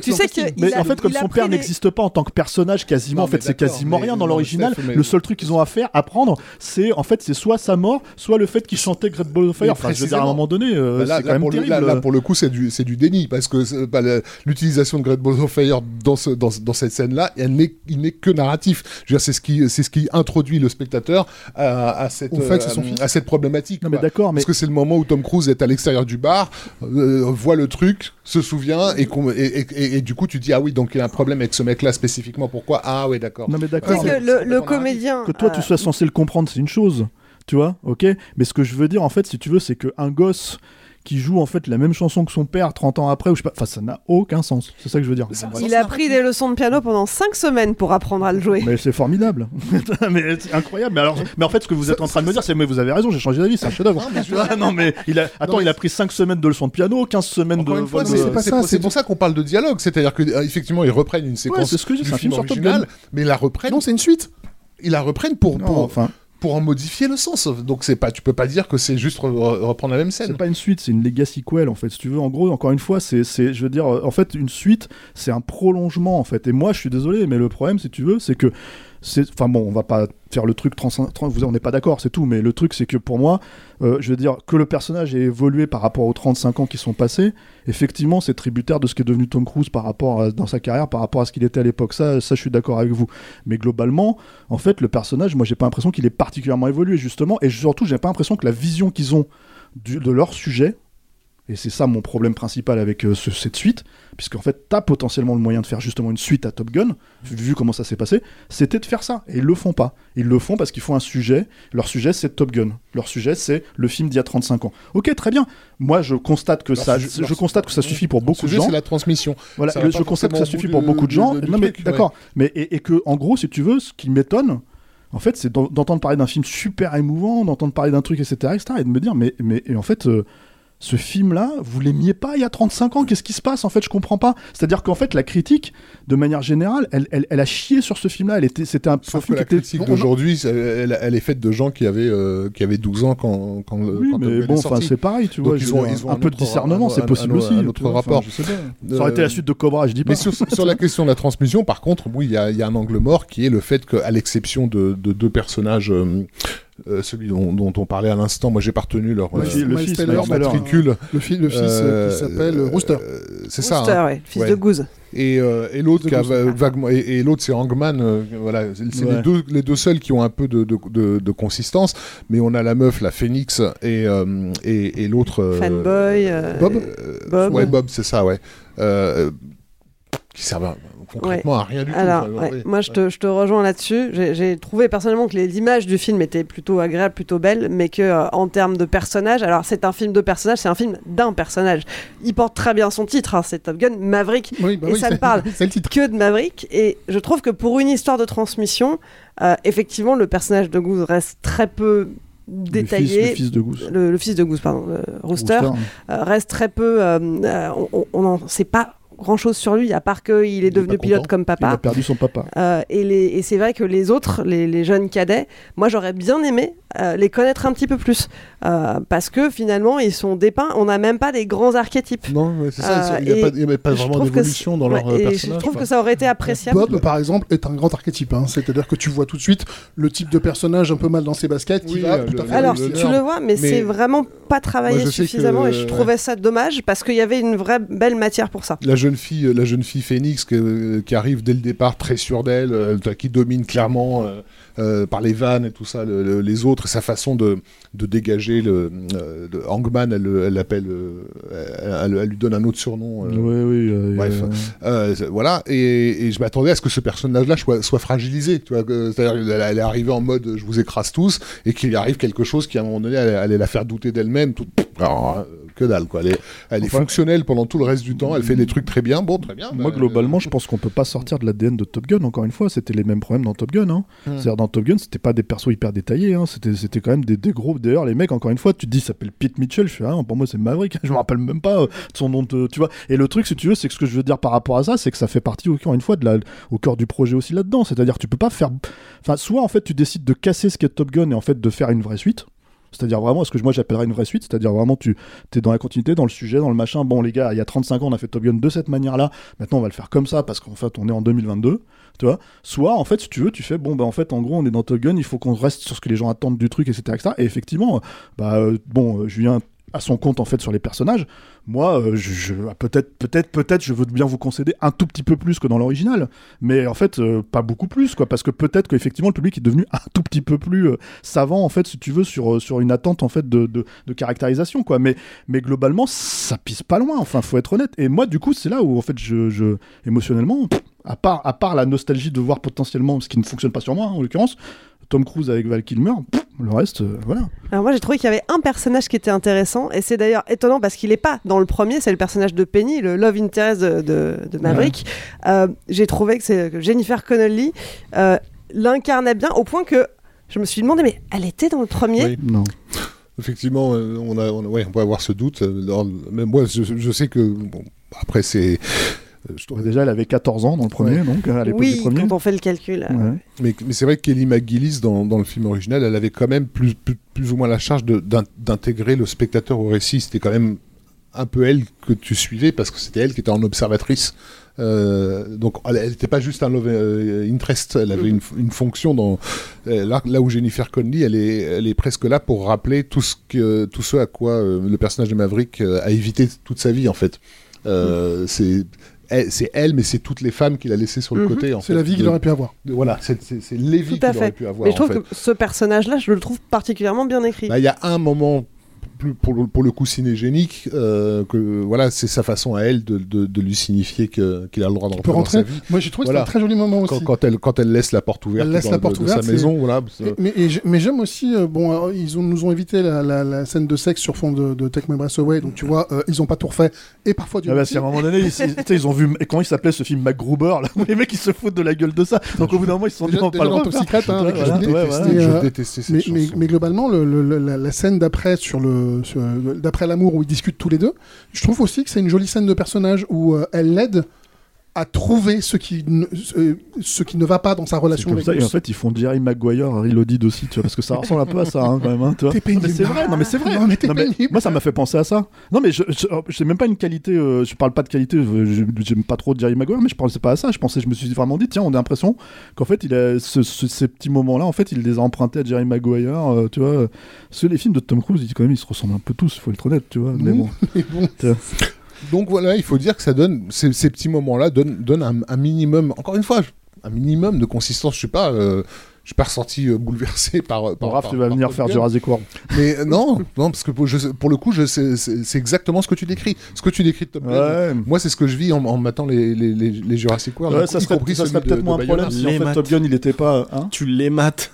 S8: tu sais que
S3: Mais en fait, comme son père
S8: les-
S3: n'existe pas en tant que personnage, quasiment,
S2: Non,
S3: en fait, c'est quasiment rien dans l'original. Le seul truc qu'ils ont à faire, à prendre, c'est en fait, c'est soit sa mort, soit le fait qu'il chantait Great Ball of Fire. Enfin, je veux dire, à un moment donné, euh,
S2: Bah là,
S3: c'est quand
S2: là,
S3: même
S2: pour le,
S3: terrible.
S2: là, là, pour le coup, c'est du, c'est du déni parce que la- l'utilisation de Great Balls of Fire dans, ce, dans, ce- dans cette scène-là, elle n'est, il n'est que narratif. Je veux dire, c'est ce qui, c'est ce qui introduit le spectateur à, cette, euh, à cette problématique.
S3: D'accord, mais
S2: Parce que c'est le moment où Tom Cruise est à l'extérieur du bar, euh, voit le truc, se souvient, et, qu'on- et, et- et- et du coup, tu dis, ah oui, donc il y a un problème avec ce mec-là spécifiquement. Pourquoi? Ah oui, d'accord.
S3: Non mais d'accord.
S8: que le, le comédien.
S3: Que toi, tu
S8: euh,
S3: sois censé le comprendre, c'est une chose. Tu vois, ok? Mais ce que je veux dire, en fait, si tu veux, c'est qu'un gosse qui joue en fait la même chanson que son père 30 ans après, ou je sais pas, enfin, ça n'a aucun sens. C'est ça que je veux dire.
S8: Il a pris des leçons de piano pendant 5 semaines pour apprendre à le jouer.
S3: Mais c'est formidable. (laughs) mais c'est incroyable. Mais, alors, mais en fait, ce que vous êtes en train de me dire, c'est mais vous avez raison, j'ai changé d'avis, c'est un chef-d'œuvre. Ah, non, mais il a attends,
S2: Non, mais-
S3: il a pris 5 semaines de leçons de piano, 15 semaines
S2: Encore
S3: de
S2: une fois, c'est c'est
S1: ça,
S2: pour-
S1: c'est
S2: pour ça qu'on parle de dialogue. C'est-à-dire que euh, effectivement, ils reprennent une séquence
S3: c'est ce que
S2: du
S3: c'est un
S2: film original, mais ils la reprennent.
S1: Non, c'est une suite.
S2: Ils la reprennent pour,
S3: Non,
S2: pour,
S3: enfin,
S2: pour en modifier le sens. Donc c'est pas, tu peux pas dire que c'est juste re- reprendre la même scène.
S3: c'est pas une suite, c'est une legacy quel en fait. Si tu veux, en gros, encore une fois, c'est, je veux dire, euh, en fait, une suite, c'est un prolongement en fait. Et moi, je suis désolé, mais le problème, si tu veux, c'est que enfin bon, on va pas faire le truc trans, on n'est pas d'accord, c'est tout. Mais le truc, c'est que pour moi, euh, je veux dire que le personnage ait évolué par rapport aux 35 ans qui sont passés. Effectivement, c'est tributaire de ce qui est devenu Tom Cruise par rapport dans sa carrière, par rapport à ce qu'il était à l'époque. Ça, ça, je suis d'accord avec vous. Mais globalement, en fait, le personnage, moi, j'ai pas l'impression qu'il ait particulièrement évolué justement, et surtout, j'ai pas l'impression que la vision qu'ils ont de leur sujet, et c'est ça mon problème principal avec euh, ce- cette suite, puisqu'en fait, t'as potentiellement le moyen de faire justement une suite à Top Gun, vu, comment ça s'est passé, c'était de faire ça. Et ils le font pas. Ils le font parce qu'ils font un sujet. Leur sujet, c'est Top Gun. Leur sujet, c'est le film d'il y a 35 ans. Ok, très bien. Moi, je constate que
S2: Leur
S3: ça,
S2: sujet-
S3: je constate que ça suffit pour beaucoup de gens.
S2: c'est la transmission.
S3: Voilà,
S2: Ça
S3: je constate que ça suffit pour beaucoup de gens. non, mais d'accord. Mais et, et que, en gros, si tu veux, ce qui m'étonne, en fait, c'est d'en- d'entendre parler d'un film super émouvant, d'entendre parler d'un truc, etc., etc., et de me dire, mais, mais et en fait. euh, ce film-là, vous l'aimiez pas il y a 35 ans, qu'est-ce qui se passe? En fait, je comprends pas. C'est-à-dire qu'en fait, la critique, de manière générale, elle, elle, elle a chié sur ce film-là. Elle était, c'était un, un
S2: Sauf que
S3: film
S2: la
S3: qui était.
S2: critique d'aujourd'hui, elle, elle est faite de gens qui avaient, euh, qui avaient 12 ans quand, quand,
S3: Oui,
S2: quand
S3: mais bon, enfin, c'est pareil, tu
S2: Donc,
S3: vois.
S2: ils
S3: je
S2: ont-
S3: veux dire,
S2: ils ont
S3: un
S2: un
S3: peu de discernement,
S2: un-
S3: c'est
S2: un-
S3: possible
S2: un-
S3: aussi.
S2: un
S3: vois, enfin,
S2: rapport. Euh,
S3: Ça aurait été la suite de Cobra, je dis pas.
S2: Mais sur, sur la (laughs) question de la transmission, par contre, oui, il y, a- il y a un angle mort qui est le fait qu'à l'exception de, de deux personnages, euh, euh, celui dont, dont on parlait à l'instant, moi j'ai pas retenu leur,
S3: Le
S2: euh,
S3: fils- fils,
S2: leur matricule.
S1: Le, fi- le fils euh,
S2: Euh,
S1: qui s'appelle Rooster.
S2: euh, c'est ça.
S8: Rooster,
S2: hein.
S8: ouais, le fils
S2: Ouais.
S8: de Goose.
S2: Et, euh, et l'autre vaguement et, et l'autre c'est Hangman euh, voilà c'est
S3: Ouais.
S2: les deux les deux seuls qui ont un peu de, de, de- de consistance mais on a la meuf la Phoenix et euh, et, et l'autre euh,
S8: Fanboy. euh,
S1: Bob
S2: euh,
S8: Bob.
S2: ouais Bob c'est ça ouais euh, qui servent concrètement à rien du
S8: Alors,
S2: tout
S8: ouais,
S2: ouais.
S8: moi je te, je te rejoins là-dessus. J'ai trouvé personnellement que les- l'image du film était plutôt agréable, plutôt belle, mais que euh, en termes de personnages, alors c'est un film de personnages, c'est un film d'un personnage. Il porte très bien son titre, hein, c'est Top Gun Maverick,
S1: Oui, bah
S8: et
S1: oui,
S8: ça ne parle (laughs)
S1: C'est le titre.
S8: que de Maverick. Et je trouve que pour une histoire de transmission, euh, effectivement, le personnage de Goose reste très peu
S3: Le
S8: détaillé.
S3: fils, le fils de Goose.
S8: Le, le fils de Goose, pardon, le Rooster,
S3: Rooster.
S8: euh, reste très peu. euh, euh, on n'en sait pas grand chose sur lui, à part qu'il est devenu pilote
S2: content.
S8: comme
S3: Il a
S8: papa.
S3: perdu son papa.
S8: Euh, et c'est vrai que les autres, les, les jeunes cadets, moi j'aurais bien aimé euh, les connaître un petit peu plus. Euh, parce que finalement, ils sont dépeints, on n'a même pas des grands archétypes.
S2: non c'est ça
S8: Euh,
S2: il n'y a,
S8: et
S2: pas- vraiment d'évolution dans leur
S8: ouais, et
S2: personnage
S8: Je trouve que ça aurait été appréciable.
S1: Bob, par exemple, est un grand archétype. hein. C'est-à-dire que tu vois tout de suite le type de personnage un peu mal dans ses baskets qui
S2: Oui,
S1: va
S2: euh,
S1: tout à fait
S8: Alors,
S2: le-
S8: tu
S2: le-
S8: vois, mais,
S2: mais-
S8: c'est vraiment pas travaillé
S2: Moi, que,
S8: suffisamment et je trouvais ça dommage parce qu'il y avait une vraie belle matière pour ça.
S2: la jeune fille, la jeune fille Phoenix que- qui arrive dès le départ très sûre d'elle, euh, qui domine clairement euh, euh, par les vannes et tout ça, le- le- les autres, sa façon de, de dégager le euh, Hangman, elle elle l'appelle, euh, elle, elle- elle lui donne un autre surnom. euh,
S3: Oui, oui. euh,
S2: Bref,
S3: euh,
S2: euh, voilà, et, et je m'attendais à ce que ce personnage-là soit, soit fragilisé. Tu vois, c'est-à-dire, elle, est arrivée en mode je vous écrase tous, et qu'il arrive quelque chose qui à un moment donné allait, allait la faire douter d'elle-même. Tout, alors, euh, que dalle, quoi. Elle est, elle est
S3: Enfin-
S2: fonctionnelle pendant tout le reste du temps. Elle fait des trucs très bien. Bon, très bien.
S3: Moi,
S2: bah,
S3: globalement, je pense qu'on peut pas sortir de l'ADN de Top Gun. Encore une fois, c'était les mêmes problèmes dans Top Gun. Hein.
S2: Hmm.
S3: C'est-à-dire, dans Top Gun, c'était pas des persos hyper détaillés. Hein. C'était, c'était quand même des, des gros. D'ailleurs, les mecs, encore une fois, tu te dis, s'appelle Pete Mitchell. Je fais, ah, pour moi, c'est Maverick. (laughs) Je me rappelle même pas euh, de son nom. De, tu vois. Et le truc, si tu veux, c'est que ce que je veux dire par rapport à ça, c'est que ça fait partie, encore une fois, de la, au cœur du projet aussi là-dedans. C'est-à-dire, tu peux pas faire. Enfin, soit en fait, tu décides de casser ce qu'est Top Gun et en fait de faire une vraie suite. C'est-à-dire vraiment ce que moi j'appellerais une vraie suite, c'est-à-dire vraiment tu es dans la continuité, dans le sujet, dans le machin. Bon les gars, il y a 35 ans on a fait Top Gun de cette manière-là, maintenant on va le faire comme ça parce qu'en fait on est en 2022, tu vois. Soit en fait si tu veux, tu fais bon bah en fait en gros on est dans Top Gun, il faut qu'on reste sur ce que les gens attendent du truc, etc. Et effectivement, bah euh, bon, euh, Julien son compte en fait sur les personnages. Moi, euh, je, je- peut-être, peut-être, peut-être, je veux bien vous concéder un tout petit peu plus que dans l'original, mais en fait, euh, pas beaucoup plus, quoi, parce que peut-être qu'effectivement le public est devenu un tout petit peu plus euh, savant, en fait, si tu veux, sur sur une attente en fait de, de, caractérisation, quoi. Mais mais globalement, ça pisse pas loin. Enfin, faut être honnête. Et moi, du coup, c'est là où en fait, je, je émotionnellement, à part à part la nostalgie de voir potentiellement ce qui ne fonctionne pas sur moi, hein, en l'occurrence. Tom Cruise avec Val Kilmer, pff, le reste, euh, voilà.
S8: Alors moi j'ai trouvé qu'il y avait un personnage qui était intéressant et c'est d'ailleurs étonnant parce qu'il n'est pas dans le premier, c'est le personnage de Penny, le love interest de, de- de Maverick. Euh, j'ai trouvé que, c'est- que Jennifer Connelly euh, l'incarnait bien au point que je me suis demandé mais elle était dans le premier?
S2: Oui.
S3: Non.
S2: Effectivement, on, a, on, a- ouais, on peut avoir ce doute. mais moi, je, je sais que. Bon, après, c'est. Je trouve-
S3: Déjà, elle avait 14 ans dans le premier, donc à l'époque du
S8: Oui,
S3: premier.
S8: quand on fait le calcul. euh,
S3: Ouais.
S2: Mais, mais c'est vrai que Kelly McGillis, dans, dans le film original, elle avait quand même plus, plus, plus ou moins la charge d'intégrer le spectateur au récit. C'était quand même un peu elle que tu suivais parce que c'était elle qui était en observatrice. Euh, donc elle n'était pas juste un love euh, interest, elle avait une, une fonction dans là, là où Jennifer Connelly, elle est, elle est presque là pour rappeler tout ce que tout ce à quoi le personnage de Maverick a évité toute sa vie en fait. Euh, C'est c'est elle, mais c'est toutes les femmes qu'il a laissées sur le
S8: Mhm.
S2: côté. en
S1: C'est la vie qu'il aurait pu avoir.
S2: de- voilà, c'est
S8: à
S2: qu'il aurait pu avoir.
S8: Mais je trouve
S2: en fait.
S8: que ce personnage-là, je le trouve particulièrement bien écrit.
S2: Bah, Il y a un moment plus pour le, pour le coup cinégénique euh, que voilà c'est sa façon à elle de, de, de lui signifier que- qu'il a le droit de
S1: Tu peux
S2: rentrer dans
S1: rentrer.
S2: sa vie.
S1: Moi j'ai trouvé que
S2: Voilà.
S1: c'était un très joli moment aussi.
S2: Quand, quand elle quand elle laisse la porte ouverte
S1: Elle laisse
S2: dans-
S1: la porte
S2: de,
S1: ouverte,
S2: sa maison voilà
S1: Et- mais, et j'ai- mais j'aime aussi, euh, bon, alors, ils ont, nous ont évité la, la- la scène de sexe sur fond de, de Take My Breath Away, donc tu vois, euh, ils ont pas tout refait, et parfois du
S3: Ah bah, si à un moment donné, ils, ont vu comment il s'appelait ce film MacGruber, là, où les mecs ils se foutent de la gueule de ça. Donc au bout d'un moment ils se sont dit
S1: Déjà-
S3: on va
S1: déjà
S3: pas le
S1: dans hein,
S3: voilà,
S1: Julie,
S3: ouais,
S1: je détestais, euh,
S2: cette
S1: mais,
S2: chanson.
S1: mais, mais globalement, le- le- la scène d'après sur le, sur- d'après l'amour où ils discutent tous les deux, je trouve aussi que c'est une jolie scène de personnage où euh, elle l'aide à trouver ce qui, ne, ce, qui ne va pas dans sa relation avec
S3: ça, et en fait ils font Jerry Maguire, Reloaded aussi, tu vois, parce que ça ressemble un peu à ça hein, quand même. Hein.
S1: T'es pénible.
S3: C'est vrai, non mais c'est vrai.
S1: Non, mais
S3: moi ça m'a fait penser à ça. Non mais je, je, c'est même pas une qualité, euh, je parle pas de qualité, je- j'aime pas trop Jerry Maguire, mais je pensais pas à ça. Je pensais, je me suis vraiment dit, tiens, on a l'impression qu'en fait il a ce- ce- ces petits moments-là, en fait il les a empruntés à Jerry Maguire, euh, tu vois. Parce que les films de Tom Cruise, ils, quand même, ils se ressemblent un peu tous, il faut être honnête, tu vois. Mais
S1: Non,
S3: bon. (laughs)
S1: mais bon.
S2: Donc voilà il faut dire que ça donne ces, ces petits moments là donnent, donnent un, un minimum encore une fois un minimum de consistance je sais pas euh, je suis pas ressorti euh, bouleversé (laughs) par par,
S3: Raph, tu vas
S2: par
S3: venir
S2: Top
S3: faire
S2: Gun.
S3: Jurassic World.
S2: mais (laughs) non non parce que pour, je- pour le coup je sais- c'est c'est exactement ce que tu décris ce que tu décris de Top Gun moi c'est ce que je vis en, en matant les, les, les, les Jurassic World
S3: Ouais,
S2: y
S3: ça serait,
S2: compris
S3: ça serait
S2: de-
S3: peut-être
S2: de
S3: moins un problème si en fait. Top Gun il était pas. hein
S10: Tu les mates.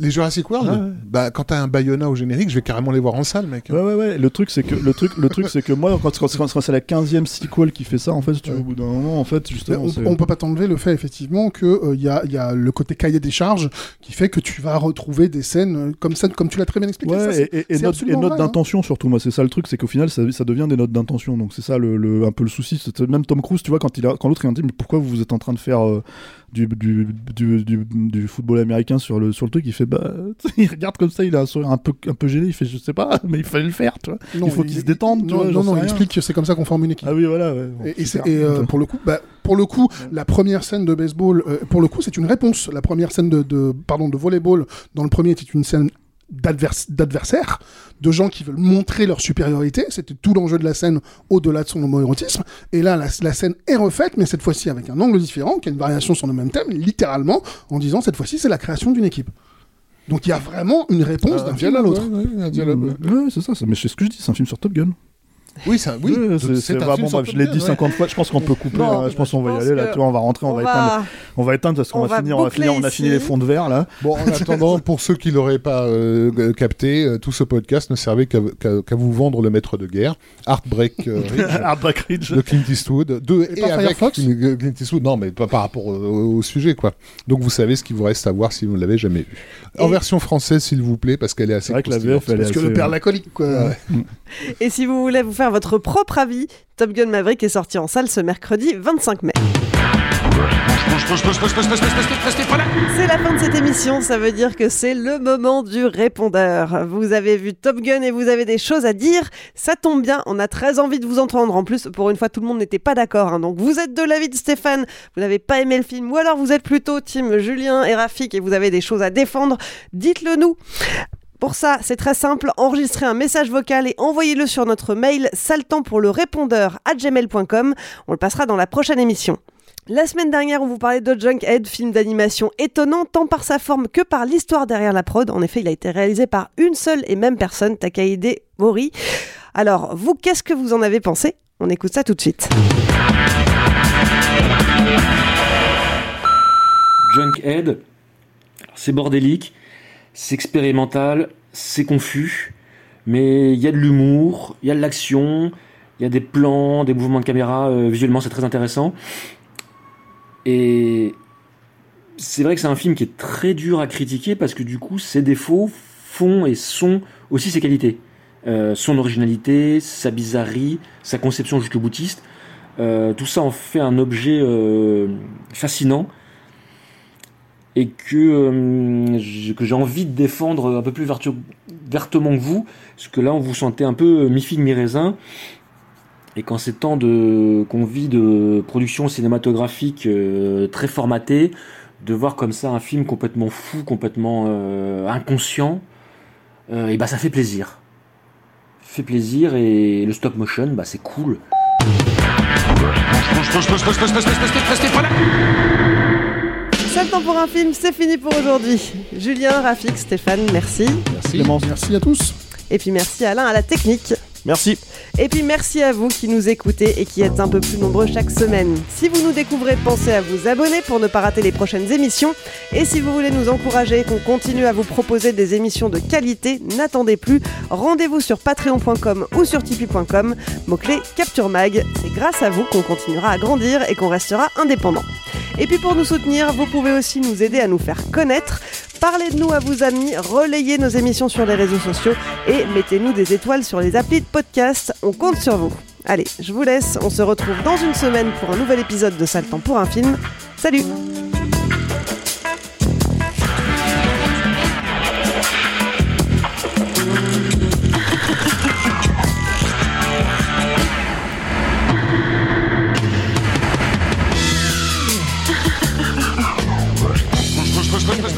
S2: Les Jurassic World
S3: Ouais, ouais.
S2: Bah, quand t'as un Bayona au générique, je vais carrément les voir en salle, mec.
S3: Ouais ouais ouais, le truc c'est que le truc le truc c'est que moi quand, quand, quand- quand c'est la 15e sequel qui fait ça en fait, si tu veux, au bout d'un moment en fait justement
S1: on, on peut pas t'enlever le fait effectivement que euh, il y, a, y a le côté cahier des charges qui fait que tu vas retrouver des scènes euh, comme ça, comme tu l'as très bien expliqué.
S3: Ouais, et, et, et
S1: c'est
S3: note, et
S1: absolument
S3: note
S1: vrai, hein.
S3: d'intention surtout, moi c'est ça le truc, c'est qu'au final ça, ça devient des notes d'intention, donc c'est ça le, le- un peu le souci. Même Tom Cruise, tu vois, quand, il a, quand l'autre il a dit mais pourquoi vous êtes en train de faire euh, du, du, du, du, du football américain sur le, sur le truc, il fait bah, (laughs) il regarde comme ça, il a un sourire un peu, un peu gêné, il fait je sais pas, mais il fallait le faire, tu vois.
S1: Non,
S3: il faut qu'il se détende, tu
S1: non,
S3: vois.
S1: Non, non, il explique que c'est comme ça qu'on forme une équipe.
S3: Ah oui, voilà. ouais, bon,
S1: Et, euh, pour le coup, bah, pour le coup, la première scène de baseball, euh, pour le coup, c'est une réponse. La première scène de, de pardon de volleyball dans le premier était une scène d'advers- d'adversaires, de gens qui veulent montrer leur supériorité. C'était tout l'enjeu de la scène au-delà de son homoérotisme. Et là, la, la scène est refaite, mais cette fois-ci avec un angle différent, qui a une variation sur le même thème, littéralement, en disant cette fois-ci, c'est la création d'une équipe. Donc il y a vraiment une réponse
S2: Un
S1: d'un film à l'autre.
S2: ouais, ouais, ouais.
S3: C'est ça, mais c'est ce que je dis, c'est un film sur Top Gun.
S2: Oui, ça, oui.
S3: C'est- vraiment, bref, je l'ai dit
S2: ouais.
S3: 50 fois, je pense qu'on peut couper,
S8: Bon,
S3: hein, je pense qu'on va y aller là,
S8: que
S3: tu vois, on va rentrer, on,
S8: on
S3: va,
S8: va-
S3: éteindre, on va éteindre parce qu'on
S8: on
S3: va,
S8: va
S3: finir, on va finir, on a fini les fonds de verre là.
S2: Bon, en (laughs) attendant, pour ceux qui l'auraient pas euh, capté, euh, tout ce podcast ne servait qu'à vous vendre le maître de guerre, Heartbreak euh, (laughs) Ridge,
S3: Hardback Ridge.
S2: de Clint Eastwood, de,
S1: Et
S2: et,
S1: pas
S2: avec
S1: Firefox
S2: Clint Eastwood, non, mais pas par rapport au, sujet, quoi. Donc vous savez ce qu'il vous reste à voir si vous ne l'avez jamais vu. En
S8: Et-
S2: version française, s'il vous plaît, parce qu'elle est assez
S1: Parce que le père l'alcoolique, quoi.
S8: Et si vous voulez vous votre propre avis, Top Gun Maverick est sorti en salle ce mercredi 25 mai. C'est la fin de cette émission, ça veut dire que c'est le moment du répondeur. Vous avez vu Top Gun et vous avez des choses à dire, ça tombe bien, on a très envie de vous entendre. En plus, pour une fois, tout le monde n'était pas d'accord. hein. Donc vous êtes de l'avis de Stéphane, vous n'avez pas aimé le film, ou alors vous êtes plutôt team Julien et Rafik et vous avez des choses à défendre, dites-le nous. Pour ça, c'est très simple, enregistrez un message vocal et envoyez-le sur notre mail saltant pour le répondeur à gmail.com. On le passera dans la prochaine émission. La semaine dernière, on vous parlait de Junkhead, film d'animation étonnant tant par sa forme que par l'histoire derrière la prod. En effet, il a été réalisé par une seule et même personne, Takahide Mori. Alors, vous, qu'est-ce que vous en avez pensé? On écoute ça tout de suite.
S10: Junkhead, c'est bordélique, c'est expérimental, c'est confus, mais il y a de l'humour, il y a de l'action, il y a des plans, des mouvements de caméra, euh, visuellement c'est très intéressant. Et c'est vrai que c'est un film qui est très dur à critiquer parce que du coup ses défauts font et sont aussi ses qualités. Euh, son originalité, sa bizarrerie, sa conception jusqu'au boutiste, euh, tout ça en fait un objet fascinant et que, euh, que j'ai envie de défendre un peu plus vertement que vous, parce que là on vous sentait un peu mi-figue mi-raisin, et qu'en ces temps qu'on vit de production cinématographique euh, très formatée, de voir comme ça un film complètement fou, complètement euh, inconscient, et bah ça fait plaisir. fait plaisir et le stop motion, bah c'est cool.
S8: C'est le temps pour un film, c'est fini pour aujourd'hui. Julien, Rafik, Stéphane, merci.
S1: Merci. Merci à tous.
S8: Et puis merci Alain à la technique.
S3: Merci.
S8: Et puis merci à vous qui nous écoutez et qui êtes un peu plus nombreux chaque semaine. Si vous nous découvrez, pensez à vous abonner pour ne pas rater les prochaines émissions. Et si vous voulez nous encourager qu'on continue à vous proposer des émissions de qualité, n'attendez plus. Rendez-vous sur patreon.com ou sur tipeee.com. Mot-clé Capture Mag. C'est grâce à vous qu'on continuera à grandir et qu'on restera indépendant. Et puis pour nous soutenir, vous pouvez aussi nous aider à nous faire connaître. Parlez de nous à vos amis, relayez nos émissions sur les réseaux sociaux et mettez-nous des étoiles sur les applis de podcast. On compte sur vous. Allez, je vous laisse. On se retrouve dans une semaine pour un nouvel épisode de Sale Temps pour un film. Salut